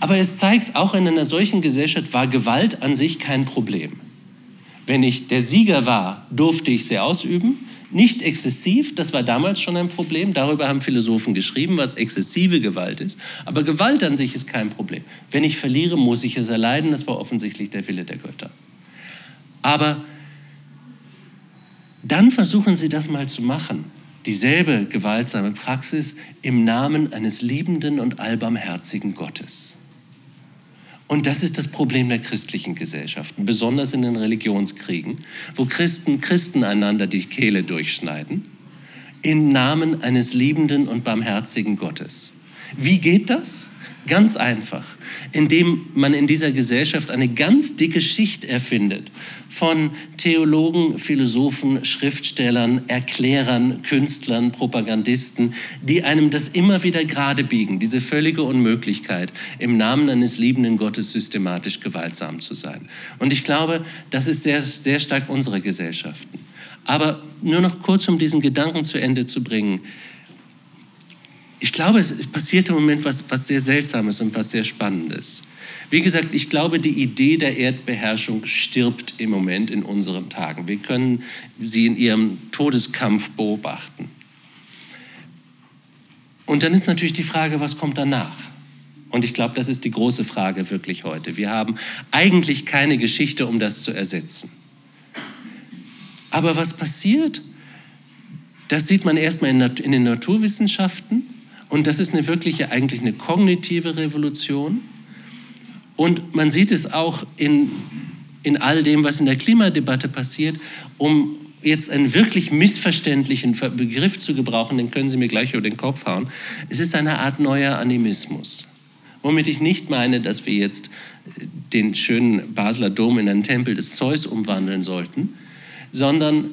Aber es zeigt, auch in einer solchen Gesellschaft war Gewalt an sich kein Problem. Wenn ich der Sieger war, durfte ich sie ausüben. Nicht exzessiv, das war damals schon ein Problem. Darüber haben Philosophen geschrieben, was exzessive Gewalt ist. Aber Gewalt an sich ist kein Problem. Wenn ich verliere, muss ich es erleiden. Das war offensichtlich der Wille der Götter. Aber dann versuchen Sie das mal zu machen. Dieselbe gewaltsame Praxis im Namen eines liebenden und allbarmherzigen Gottes. Und das ist das Problem der christlichen Gesellschaften, besonders in den Religionskriegen, wo Christen Christen einander die Kehle durchschneiden, im Namen eines liebenden und barmherzigen Gottes. Wie geht das? Ganz einfach, indem man in dieser Gesellschaft eine ganz dicke Schicht erfindet von Theologen, Philosophen, Schriftstellern, Erklärern, Künstlern, Propagandisten, die einem das immer wieder gerade biegen, diese völlige Unmöglichkeit, im Namen eines liebenden Gottes systematisch gewaltsam zu sein. Und ich glaube, das ist sehr, sehr stark unsere Gesellschaften. Aber nur noch kurz, um diesen Gedanken zu Ende zu bringen ich glaube, es passiert im Moment was, was sehr Seltsames und was sehr Spannendes. Wie gesagt, ich glaube, die Idee der Erdbeherrschung stirbt im Moment in unseren Tagen. Wir können sie in ihrem Todeskampf beobachten. Und dann ist natürlich die Frage, was kommt danach? Und ich glaube, das ist die große Frage wirklich heute. Wir haben eigentlich keine Geschichte, um das zu ersetzen. Aber was passiert? Das sieht man erstmal in, den Naturwissenschaften. Und das ist eine wirkliche, eigentlich eine kognitive Revolution. Und man sieht es auch in, in all dem, was in der Klimadebatte passiert, um jetzt einen wirklich missverständlichen Begriff zu gebrauchen, den können Sie mir gleich über den Kopf hauen. Es ist eine Art neuer Animismus. Womit ich nicht meine, dass wir jetzt den schönen Basler Dom in einen Tempel des Zeus umwandeln sollten, sondern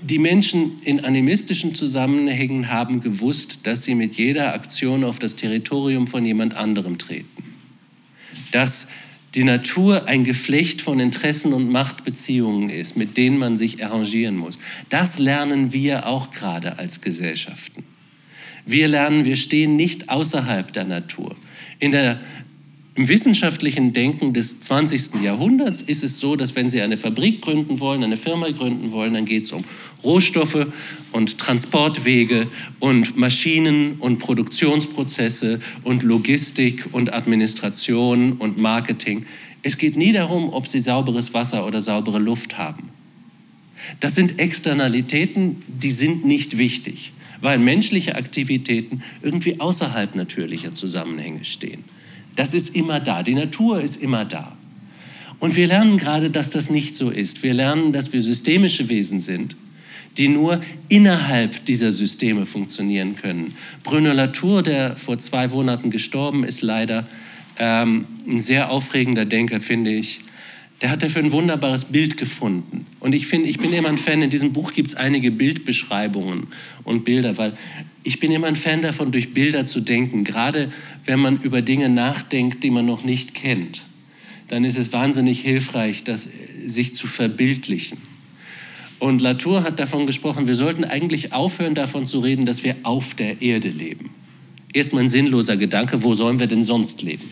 die Menschen in animistischen Zusammenhängen haben gewusst, dass sie mit jeder Aktion auf das Territorium von jemand anderem treten. Dass die Natur ein Geflecht von Interessen und Machtbeziehungen ist, mit denen man sich arrangieren muss. Das lernen wir auch gerade als Gesellschaften. Wir lernen, wir stehen nicht außerhalb der Natur. In der im wissenschaftlichen Denken des 20. Jahrhunderts ist es so, dass wenn Sie eine Fabrik gründen wollen, eine Firma gründen wollen, dann geht es um Rohstoffe und Transportwege und Maschinen und Produktionsprozesse und Logistik und Administration und Marketing. Es geht nie darum, ob Sie sauberes Wasser oder saubere Luft haben. Das sind Externalitäten, die sind nicht wichtig, weil menschliche Aktivitäten irgendwie außerhalb natürlicher Zusammenhänge stehen. Das ist immer da. Die Natur ist immer da. Und wir lernen gerade, dass das nicht so ist. Wir lernen, dass wir systemische Wesen sind, die nur innerhalb dieser Systeme funktionieren können. Bruno Latour, der vor zwei Monaten gestorben ist, leider ähm, ein sehr aufregender Denker, finde ich. Der hat dafür ein wunderbares Bild gefunden. Und ich finde, ich bin immer ein Fan, in diesem Buch gibt es einige Bildbeschreibungen und Bilder, weil ich bin immer ein Fan davon, durch Bilder zu denken. Gerade wenn man über Dinge nachdenkt, die man noch nicht kennt, dann ist es wahnsinnig hilfreich, das sich zu verbildlichen. Und Latour hat davon gesprochen, wir sollten eigentlich aufhören davon zu reden, dass wir auf der Erde leben. Erstmal ein sinnloser Gedanke, wo sollen wir denn sonst leben?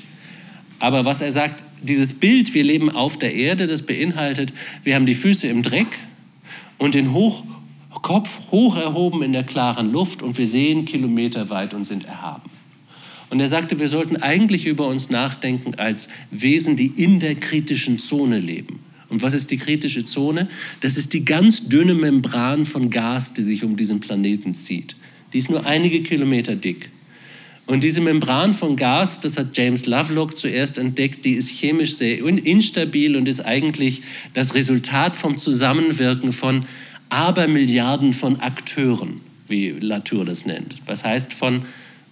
Aber was er sagt, dieses Bild, wir leben auf der Erde, das beinhaltet, wir haben die Füße im Dreck und den hoch Kopf hoch erhoben in der klaren Luft und wir sehen Kilometer weit und sind erhaben. Und er sagte, wir sollten eigentlich über uns nachdenken als Wesen, die in der kritischen Zone leben. Und was ist die kritische Zone? Das ist die ganz dünne Membran von Gas, die sich um diesen Planeten zieht. Die ist nur einige Kilometer dick. Und diese Membran von Gas, das hat James Lovelock zuerst entdeckt, die ist chemisch sehr instabil und ist eigentlich das Resultat vom Zusammenwirken von Abermilliarden von Akteuren, wie Latour das nennt. Das heißt von,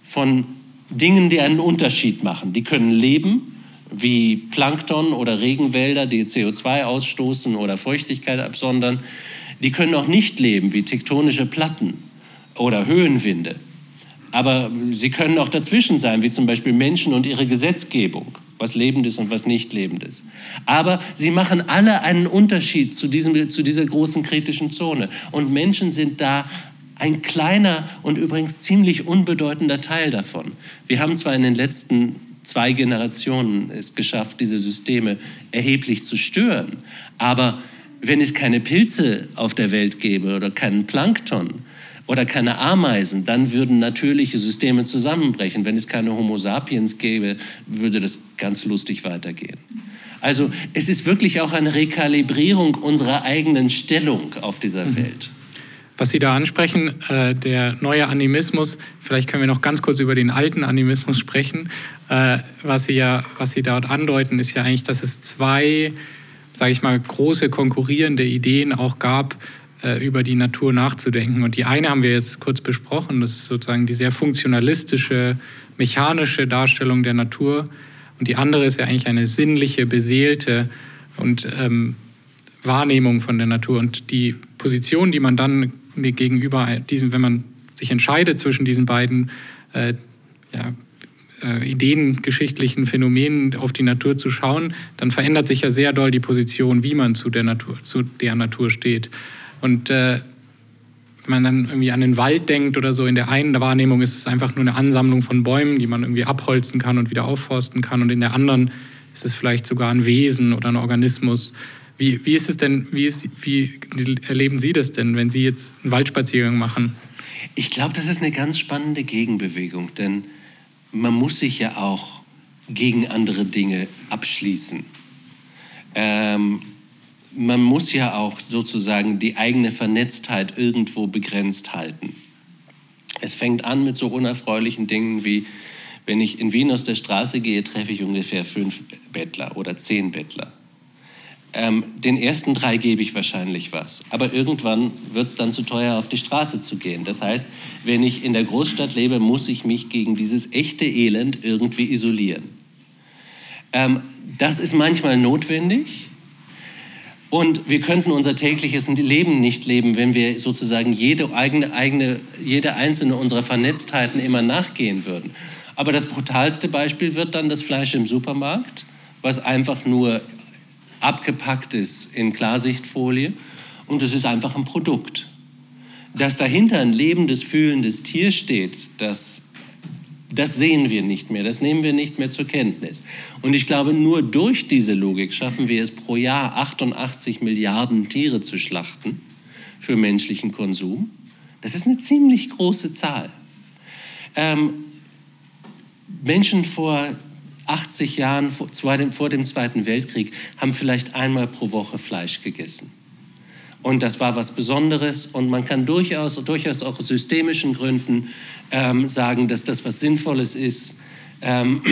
von Dingen, die einen Unterschied machen. Die können leben, wie Plankton oder Regenwälder, die CO2 ausstoßen oder Feuchtigkeit absondern. Die können auch nicht leben, wie tektonische Platten oder Höhenwinde. Aber sie können auch dazwischen sein, wie zum Beispiel Menschen und ihre Gesetzgebung was Lebendes und was nicht Lebendes. Aber sie machen alle einen Unterschied zu, diesem, zu dieser großen kritischen Zone. Und Menschen sind da ein kleiner und übrigens ziemlich unbedeutender Teil davon. Wir haben zwar in den letzten zwei Generationen es geschafft, diese Systeme erheblich zu stören, aber wenn es keine Pilze auf der Welt gäbe oder keinen Plankton, oder keine Ameisen, dann würden natürliche Systeme zusammenbrechen. Wenn es keine Homo sapiens gäbe, würde das ganz lustig weitergehen. Also es ist wirklich auch eine Rekalibrierung unserer eigenen Stellung auf dieser mhm. Welt. Was Sie da ansprechen, äh, der neue Animismus, vielleicht können wir noch ganz kurz über den alten Animismus sprechen. Äh, was, Sie ja, was Sie dort andeuten, ist ja eigentlich, dass es zwei, sage ich mal, große konkurrierende Ideen auch gab, über die Natur nachzudenken. Und die eine haben wir jetzt kurz besprochen, das ist sozusagen die sehr funktionalistische, mechanische Darstellung der Natur. Und die andere ist ja eigentlich eine sinnliche, beseelte und ähm, Wahrnehmung von der Natur. Und die Position, die man dann gegenüber diesen, wenn man sich entscheidet zwischen diesen beiden äh, ja, äh, ideengeschichtlichen Phänomenen auf die Natur zu schauen, dann verändert sich ja sehr doll die Position, wie man zu der Natur, zu der Natur steht. Und äh, wenn man dann irgendwie an den Wald denkt oder so, in der einen Wahrnehmung ist es einfach nur eine Ansammlung von Bäumen, die man irgendwie abholzen kann und wieder aufforsten kann. Und in der anderen ist es vielleicht sogar ein Wesen oder ein Organismus. Wie, wie ist es denn, wie, ist, wie erleben Sie das denn, wenn Sie jetzt einen Waldspaziergang machen? Ich glaube, das ist eine ganz spannende Gegenbewegung, denn man muss sich ja auch gegen andere Dinge abschließen. Ähm, man muss ja auch sozusagen die eigene Vernetztheit irgendwo begrenzt halten. Es fängt an mit so unerfreulichen Dingen wie, wenn ich in Wien aus der Straße gehe, treffe ich ungefähr fünf Bettler oder zehn Bettler. Ähm, den ersten drei gebe ich wahrscheinlich was. Aber irgendwann wird es dann zu teuer, auf die Straße zu gehen. Das heißt, wenn ich in der Großstadt lebe, muss ich mich gegen dieses echte Elend irgendwie isolieren. Ähm, das ist manchmal notwendig. Und wir könnten unser tägliches Leben nicht leben, wenn wir sozusagen jede, eigene, eigene, jede einzelne unserer Vernetztheiten immer nachgehen würden. Aber das brutalste Beispiel wird dann das Fleisch im Supermarkt, was einfach nur abgepackt ist in Klarsichtfolie und es ist einfach ein Produkt. Dass dahinter ein lebendes, fühlendes Tier steht, das, das sehen wir nicht mehr, das nehmen wir nicht mehr zur Kenntnis. Und ich glaube, nur durch diese Logik schaffen wir es pro Jahr 88 Milliarden Tiere zu schlachten für menschlichen Konsum. Das ist eine ziemlich große Zahl. Ähm, Menschen vor 80 Jahren vor vor dem Zweiten Weltkrieg haben vielleicht einmal pro Woche Fleisch gegessen. Und das war was Besonderes. Und man kann durchaus, durchaus auch aus systemischen Gründen ähm, sagen, dass das was Sinnvolles ist, ähm,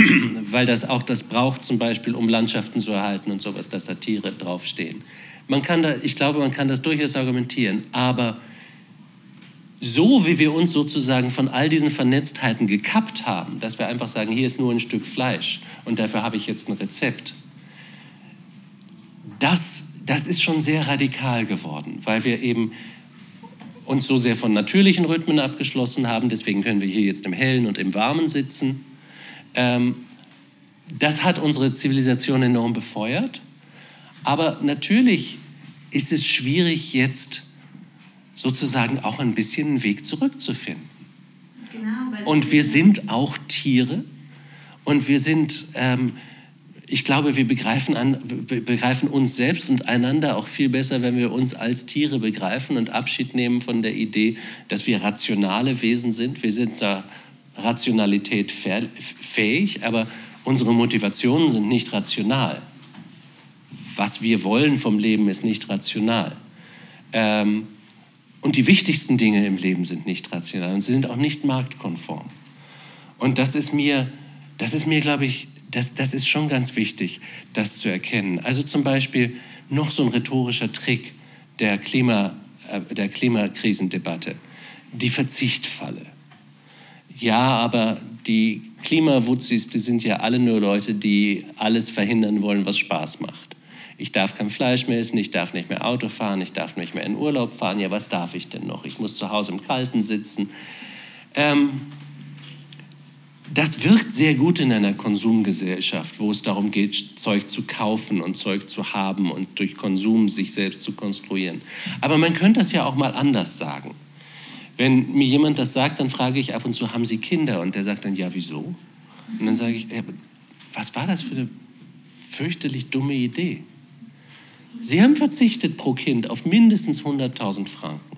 weil das auch das braucht, zum Beispiel, um Landschaften zu erhalten und sowas, dass da Tiere draufstehen. Man kann da, ich glaube, man kann das durchaus argumentieren. Aber so wie wir uns sozusagen von all diesen Vernetztheiten gekappt haben, dass wir einfach sagen, hier ist nur ein Stück Fleisch und dafür habe ich jetzt ein Rezept, das, das ist schon sehr radikal geworden, weil wir eben uns so sehr von natürlichen Rhythmen abgeschlossen haben. Deswegen können wir hier jetzt im Hellen und im Warmen sitzen. Ähm, das hat unsere Zivilisation enorm befeuert. Aber natürlich ist es schwierig jetzt sozusagen auch ein bisschen einen Weg zurückzufinden. Genau, und wir sind auch Tiere und wir sind, ähm, ich glaube, wir begreifen, an, begreifen uns selbst und einander auch viel besser, wenn wir uns als Tiere begreifen und Abschied nehmen von der Idee, dass wir rationale Wesen sind. Wir sind zwar Rationalität fähig, aber unsere Motivationen sind nicht rational. Was wir wollen vom Leben ist nicht rational. Ähm, und die wichtigsten Dinge im Leben sind nicht rational und sie sind auch nicht marktkonform. Und das ist mir, das ist mir, glaube ich, das, das ist schon ganz wichtig, das zu erkennen. Also zum Beispiel noch so ein rhetorischer Trick der, Klima, äh, der Klimakrisendebatte, die Verzichtfalle. Ja, aber die Klimawutzis, die sind ja alle nur Leute, die alles verhindern wollen, was Spaß macht. Ich darf kein Fleisch mehr essen, ich darf nicht mehr Auto fahren, ich darf nicht mehr in Urlaub fahren. Ja, was darf ich denn noch? Ich muss zu Hause im Kalten sitzen. Ähm, das wirkt sehr gut in einer Konsumgesellschaft, wo es darum geht, Zeug zu kaufen und Zeug zu haben und durch Konsum sich selbst zu konstruieren. Aber man könnte das ja auch mal anders sagen. Wenn mir jemand das sagt, dann frage ich ab und zu, haben Sie Kinder? Und der sagt dann, ja, wieso? Und dann sage ich, was war das für eine fürchterlich dumme Idee? Sie haben verzichtet pro Kind auf mindestens 100.000 Franken,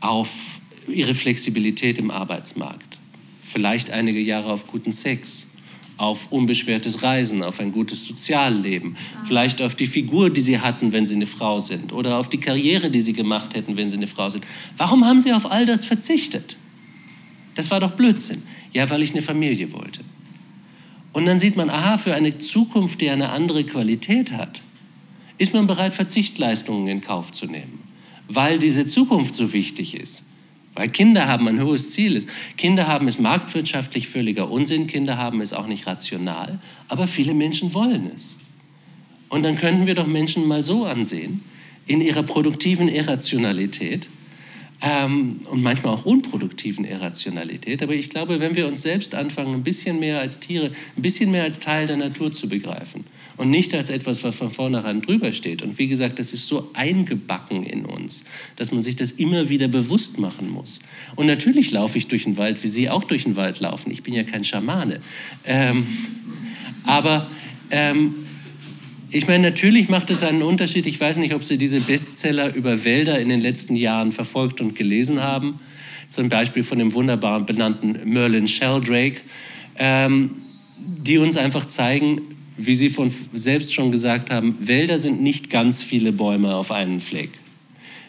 auf ihre Flexibilität im Arbeitsmarkt, vielleicht einige Jahre auf guten Sex, auf unbeschwertes Reisen, auf ein gutes Sozialleben, vielleicht auf die Figur, die sie hatten, wenn sie eine Frau sind, oder auf die Karriere, die sie gemacht hätten, wenn sie eine Frau sind. Warum haben sie auf all das verzichtet? Das war doch Blödsinn. Ja, weil ich eine Familie wollte. Und dann sieht man, aha, für eine Zukunft, die eine andere Qualität hat, ist man bereit, Verzichtleistungen in Kauf zu nehmen, weil diese Zukunft so wichtig ist. Weil Kinder haben ein hohes Ziel ist. Kinder haben es marktwirtschaftlich völliger Unsinn, Kinder haben es auch nicht rational, aber viele Menschen wollen es. Und dann könnten wir doch Menschen mal so ansehen, in ihrer produktiven Irrationalität ähm, und manchmal auch unproduktiven Irrationalität. Aber ich glaube, wenn wir uns selbst anfangen, ein bisschen mehr als Tiere, ein bisschen mehr als Teil der Natur zu begreifen und nicht als etwas, was von vornherein drüber steht. Und wie gesagt, das ist so eingebacken in uns, dass man sich das immer wieder bewusst machen muss. Und natürlich laufe ich durch den Wald, wie Sie auch durch den Wald laufen. Ich bin ja kein Schamane. Ähm, aber ähm, ich meine, natürlich macht es einen Unterschied. Ich weiß nicht, ob Sie diese Bestseller über Wälder in den letzten Jahren verfolgt und gelesen haben. Zum Beispiel von dem wunderbar benannten Merlin Sheldrake, ähm, die uns einfach zeigen, wie Sie von selbst schon gesagt haben, Wälder sind nicht ganz viele Bäume auf einen Fleck.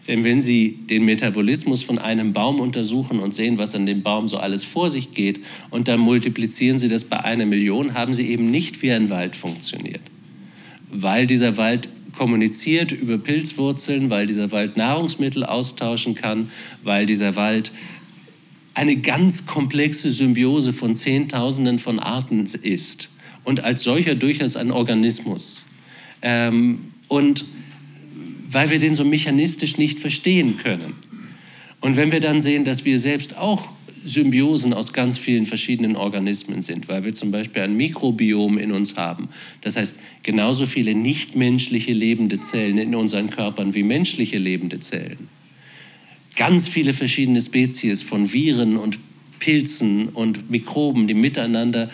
Denn wenn Sie den Metabolismus von einem Baum untersuchen und sehen, was an dem Baum so alles vor sich geht, und dann multiplizieren Sie das bei einer Million, haben Sie eben nicht wie ein Wald funktioniert. Weil dieser Wald kommuniziert über Pilzwurzeln, weil dieser Wald Nahrungsmittel austauschen kann, weil dieser Wald eine ganz komplexe Symbiose von Zehntausenden von Arten ist und als solcher durchaus ein Organismus. Ähm, und weil wir den so mechanistisch nicht verstehen können. Und wenn wir dann sehen, dass wir selbst auch Symbiosen aus ganz vielen verschiedenen Organismen sind, weil wir zum Beispiel ein Mikrobiom in uns haben. Das heißt, genauso viele nichtmenschliche lebende Zellen in unseren Körpern wie menschliche lebende Zellen. Ganz viele verschiedene Spezies von Viren und Pilzen und Mikroben, die miteinander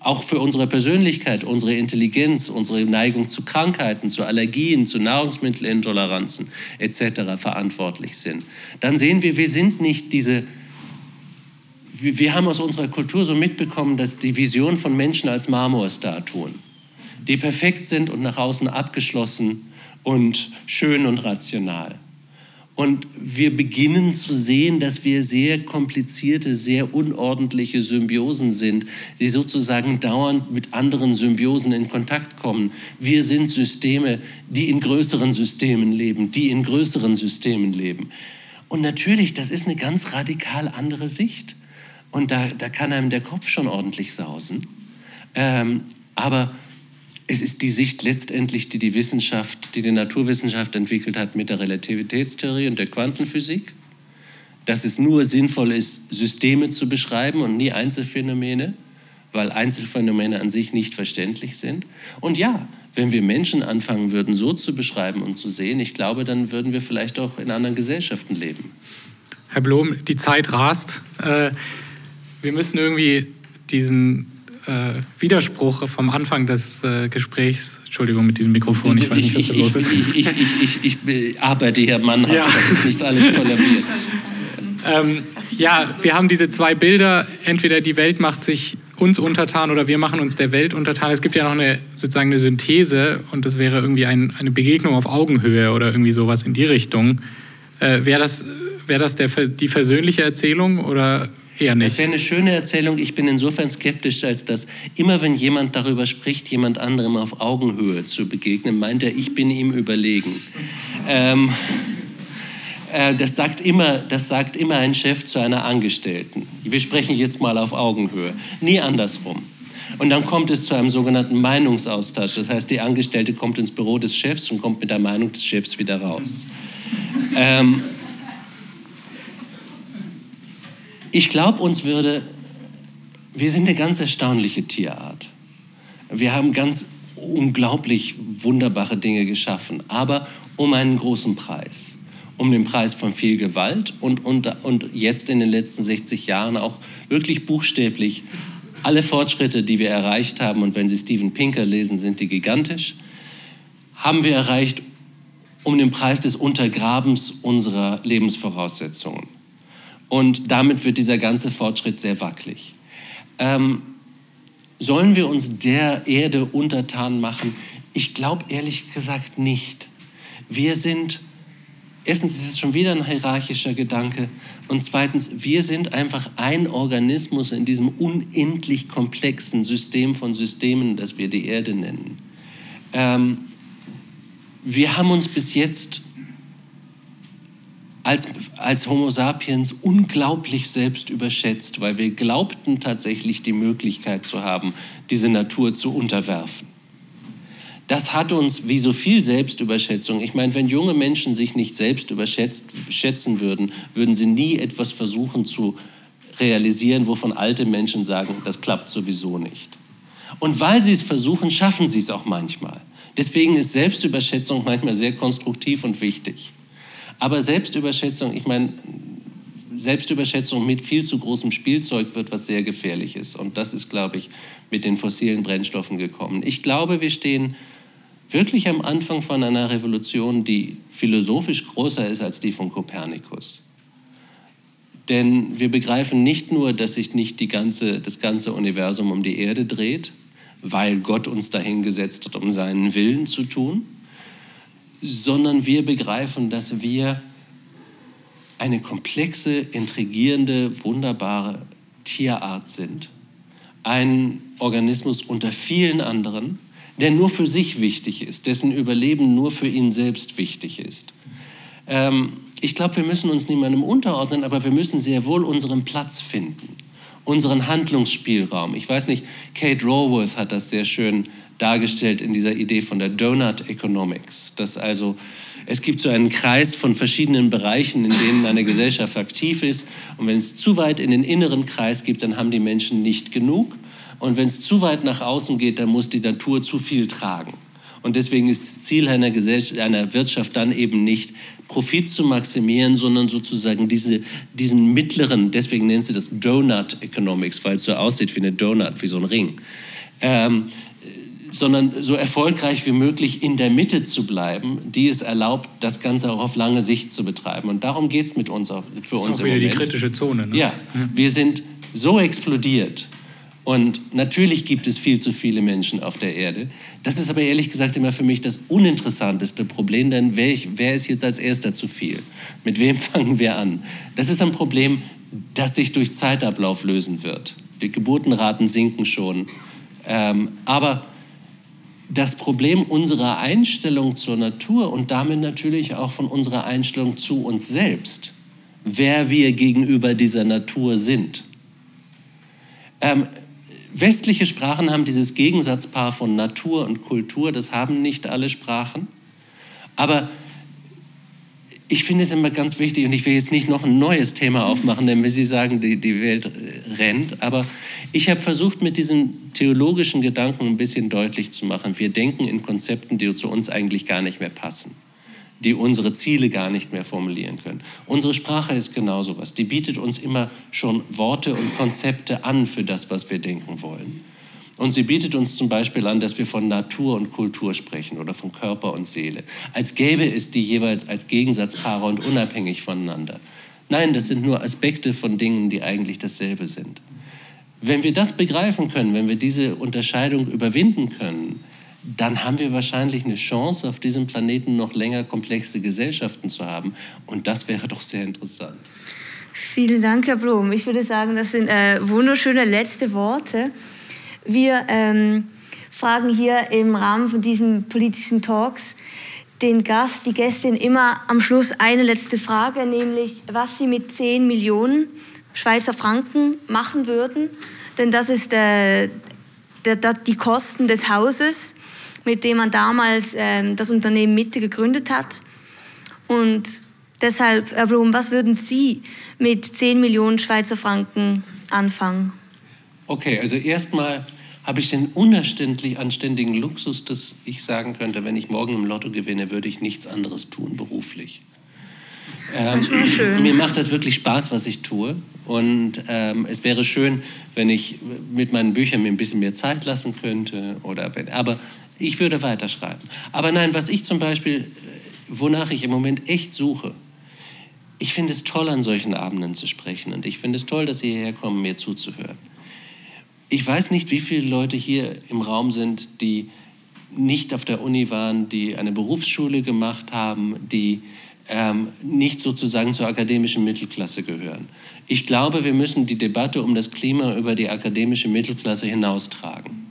auch für unsere Persönlichkeit, unsere Intelligenz, unsere Neigung zu Krankheiten, zu Allergien, zu Nahrungsmittelintoleranzen etc. verantwortlich sind. Dann sehen wir, wir sind nicht diese, wir haben aus unserer Kultur so mitbekommen, dass die Vision von Menschen als Marmorstatuen, die perfekt sind und nach außen abgeschlossen und schön und rational. Und wir beginnen zu sehen, dass wir sehr komplizierte, sehr unordentliche Symbiosen sind, die sozusagen dauernd mit anderen Symbiosen in Kontakt kommen. Wir sind Systeme, die in größeren Systemen leben, die in größeren Systemen leben. Und natürlich, das ist eine ganz radikal andere Sicht. Und da, da kann einem der Kopf schon ordentlich sausen. Ähm, aber es ist die Sicht letztendlich, die die Wissenschaft, die die Naturwissenschaft entwickelt hat mit der Relativitätstheorie und der Quantenphysik, dass es nur sinnvoll ist, Systeme zu beschreiben und nie Einzelfänomene, weil Einzelfänomene an sich nicht verständlich sind. Und ja, wenn wir Menschen anfangen würden, so zu beschreiben und zu sehen, ich glaube, dann würden wir vielleicht auch in anderen Gesellschaften leben. Herr Blom, die Zeit rast. Äh, wir müssen irgendwie diesen äh, Widerspruch vom Anfang des äh, Gesprächs. Entschuldigung mit diesem Mikrofon, ich weiß nicht, was da los ist. Ich, ich, ich, arbeite hier Mann, ja. das ist nicht alles kollabiert. ähm, ja, wir haben diese zwei Bilder. Entweder die Welt macht sich uns untertan oder wir machen uns der Welt untertan. Es gibt ja noch eine sozusagen eine Synthese und das wäre irgendwie ein, eine Begegnung auf Augenhöhe oder irgendwie sowas in die Richtung. Äh, wäre das, wär das der, die versöhnliche Erzählung oder Eher nicht. Es wäre eine schöne Erzählung. Ich bin insofern skeptisch, als dass immer, wenn jemand darüber spricht, jemand anderem auf Augenhöhe zu begegnen, meint er, ich bin ihm überlegen. Ähm, äh, das, sagt immer, das sagt immer ein Chef zu einer Angestellten. Wir sprechen jetzt mal auf Augenhöhe. Nie andersrum. Und dann kommt es zu einem sogenannten Meinungsaustausch. Das heißt, die Angestellte kommt ins Büro des Chefs und kommt mit der Meinung des Chefs wieder raus. Ähm, Ich glaube, uns würde, wir sind eine ganz erstaunliche Tierart. Wir haben ganz unglaublich wunderbare Dinge geschaffen, aber um einen großen Preis. Um den Preis von viel Gewalt und, und, und jetzt in den letzten 60 Jahren auch wirklich buchstäblich alle Fortschritte, die wir erreicht haben, und wenn Sie Steven Pinker lesen, sind die gigantisch, haben wir erreicht um den Preis des Untergrabens unserer Lebensvoraussetzungen. Und damit wird dieser ganze Fortschritt sehr wackelig. Ähm, Sollen wir uns der Erde untertan machen? Ich glaube ehrlich gesagt nicht. Wir sind, erstens ist es schon wieder ein hierarchischer Gedanke und zweitens, wir sind einfach ein Organismus in diesem unendlich komplexen System von Systemen, das wir die Erde nennen. Ähm, wir haben uns bis jetzt als, als Homo sapiens unglaublich selbst überschätzt, weil wir glaubten tatsächlich die Möglichkeit zu haben, diese Natur zu unterwerfen. Das hat uns, wie so viel Selbstüberschätzung, ich meine, wenn junge Menschen sich nicht selbst überschätzen würden, würden sie nie etwas versuchen zu realisieren, wovon alte Menschen sagen, das klappt sowieso nicht. Und weil sie es versuchen, schaffen sie es auch manchmal. Deswegen ist Selbstüberschätzung manchmal sehr konstruktiv und wichtig. Aber Selbstüberschätzung, ich meine, Selbstüberschätzung mit viel zu großem Spielzeug wird was sehr gefährliches. Und das ist, glaube ich, mit den fossilen Brennstoffen gekommen. Ich glaube, wir stehen wirklich am Anfang von einer Revolution, die philosophisch größer ist als die von Kopernikus. Denn wir begreifen nicht nur, dass sich nicht ganze, das ganze Universum um die Erde dreht, weil Gott uns dahingesetzt hat, um seinen Willen zu tun, sondern wir begreifen, dass wir eine komplexe, intrigierende, wunderbare Tierart sind. Ein Organismus unter vielen anderen, der nur für sich wichtig ist, dessen Überleben nur für ihn selbst wichtig ist. Ähm, ich glaube, wir müssen uns niemandem unterordnen, aber wir müssen sehr wohl unseren Platz finden, unseren Handlungsspielraum. Ich weiß nicht, Kate Raworth hat das sehr schön dargestellt in dieser Idee von der Donut Economics, dass also es gibt so einen Kreis von verschiedenen Bereichen, in denen eine Gesellschaft aktiv ist. Und wenn es zu weit in den inneren Kreis gibt, dann haben die Menschen nicht genug. Und wenn es zu weit nach außen geht, dann muss die Natur zu viel tragen. Und deswegen ist das Ziel einer, Gesellschaft, einer Wirtschaft dann eben nicht, Profit zu maximieren, sondern sozusagen diese, diesen mittleren, deswegen nennen sie das Donut Economics, weil es so aussieht wie eine Donut, wie so ein Ring. Ähm, sondern so erfolgreich wie möglich in der Mitte zu bleiben, die es erlaubt, das Ganze auch auf lange Sicht zu betreiben. Und darum geht es mit uns für das ist uns auch wieder Moment. die kritische Zone. Ne? Ja, wir sind so explodiert. Und natürlich gibt es viel zu viele Menschen auf der Erde. Das ist aber ehrlich gesagt immer für mich das uninteressanteste Problem, denn wer, wer ist jetzt als erster zu viel? Mit wem fangen wir an? Das ist ein Problem, das sich durch Zeitablauf lösen wird. Die Geburtenraten sinken schon. Ähm, aber das Problem unserer Einstellung zur Natur und damit natürlich auch von unserer Einstellung zu uns selbst, wer wir gegenüber dieser Natur sind. Ähm, westliche Sprachen haben dieses Gegensatzpaar von Natur und Kultur, das haben nicht alle Sprachen. Aber ich finde es immer ganz wichtig, und ich will jetzt nicht noch ein neues Thema aufmachen, denn wie Sie sagen, die, die Welt rennt, aber ich habe versucht, mit diesem theologischen Gedanken ein bisschen deutlich zu machen, wir denken in Konzepten, die zu uns eigentlich gar nicht mehr passen, die unsere Ziele gar nicht mehr formulieren können. Unsere Sprache ist genauso was, die bietet uns immer schon Worte und Konzepte an für das, was wir denken wollen. Und sie bietet uns zum Beispiel an, dass wir von Natur und Kultur sprechen oder von Körper und Seele, als gäbe es die jeweils als Gegensatzpaare und unabhängig voneinander. Nein, das sind nur Aspekte von Dingen, die eigentlich dasselbe sind. Wenn wir das begreifen können, wenn wir diese Unterscheidung überwinden können, dann haben wir wahrscheinlich eine Chance, auf diesem Planeten noch länger komplexe Gesellschaften zu haben. Und das wäre doch sehr interessant. Vielen Dank, Herr Blum. Ich würde sagen, das sind äh, wunderschöne letzte Worte. Wir ähm, fragen hier im Rahmen von diesen politischen Talks den Gast, die Gästin immer am Schluss eine letzte Frage, nämlich was sie mit 10 Millionen Schweizer Franken machen würden. Denn das ist äh, der, der, die Kosten des Hauses, mit dem man damals äh, das Unternehmen Mitte gegründet hat. Und deshalb, Herr Blum, was würden Sie mit 10 Millionen Schweizer Franken anfangen? Okay, also erstmal habe ich den unerständlich anständigen Luxus, dass ich sagen könnte, wenn ich morgen im Lotto gewinne, würde ich nichts anderes tun beruflich. Ähm, mir macht das wirklich Spaß, was ich tue. Und ähm, es wäre schön, wenn ich mit meinen Büchern mir ein bisschen mehr Zeit lassen könnte. Oder wenn, aber ich würde weiterschreiben. Aber nein, was ich zum Beispiel, äh, wonach ich im Moment echt suche, ich finde es toll, an solchen Abenden zu sprechen. Und ich finde es toll, dass Sie hierher kommen, mir zuzuhören. Ich weiß nicht, wie viele Leute hier im Raum sind, die nicht auf der Uni waren, die eine Berufsschule gemacht haben, die ähm, nicht sozusagen zur akademischen Mittelklasse gehören. Ich glaube, wir müssen die Debatte um das Klima über die akademische Mittelklasse hinaustragen.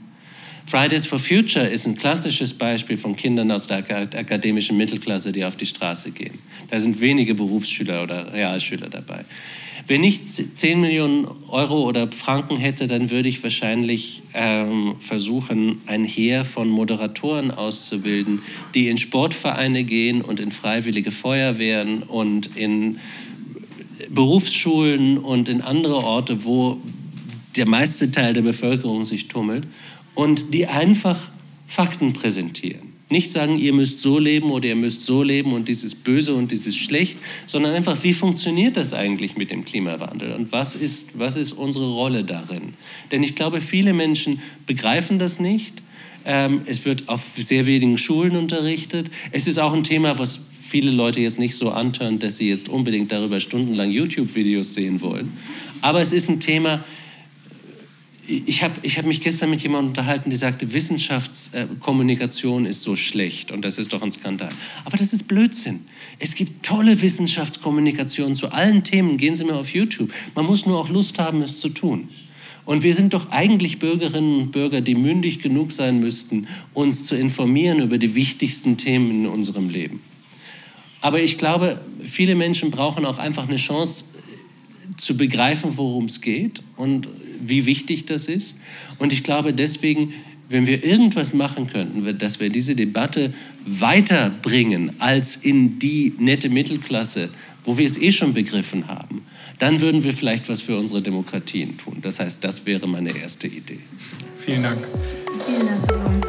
Fridays for Future ist ein klassisches Beispiel von Kindern aus der akademischen Mittelklasse, die auf die Straße gehen. Da sind wenige Berufsschüler oder Realschüler dabei. Wenn ich 10 Millionen Euro oder Franken hätte, dann würde ich wahrscheinlich ähm, versuchen, ein Heer von Moderatoren auszubilden, die in Sportvereine gehen und in freiwillige Feuerwehren und in Berufsschulen und in andere Orte, wo der meiste Teil der Bevölkerung sich tummelt und die einfach Fakten präsentieren. Nicht sagen, ihr müsst so leben oder ihr müsst so leben und dieses böse und dieses schlecht, sondern einfach, wie funktioniert das eigentlich mit dem Klimawandel und was ist, was ist unsere Rolle darin? Denn ich glaube, viele Menschen begreifen das nicht. Ähm, es wird auf sehr wenigen Schulen unterrichtet. Es ist auch ein Thema, was viele Leute jetzt nicht so antönt, dass sie jetzt unbedingt darüber stundenlang YouTube-Videos sehen wollen. Aber es ist ein Thema, ich habe ich hab mich gestern mit jemandem unterhalten, die sagte, Wissenschaftskommunikation ist so schlecht und das ist doch ein Skandal. Aber das ist Blödsinn. Es gibt tolle Wissenschaftskommunikation zu allen Themen. Gehen Sie mal auf YouTube. Man muss nur auch Lust haben, es zu tun. Und wir sind doch eigentlich Bürgerinnen und Bürger, die mündig genug sein müssten, uns zu informieren über die wichtigsten Themen in unserem Leben. Aber ich glaube, viele Menschen brauchen auch einfach eine Chance zu begreifen, worum es geht und wie wichtig das ist. Und ich glaube deswegen, wenn wir irgendwas machen könnten, dass wir diese Debatte weiterbringen als in die nette Mittelklasse, wo wir es eh schon begriffen haben, dann würden wir vielleicht was für unsere Demokratien tun. Das heißt, das wäre meine erste Idee. Vielen Dank. Vielen Dank.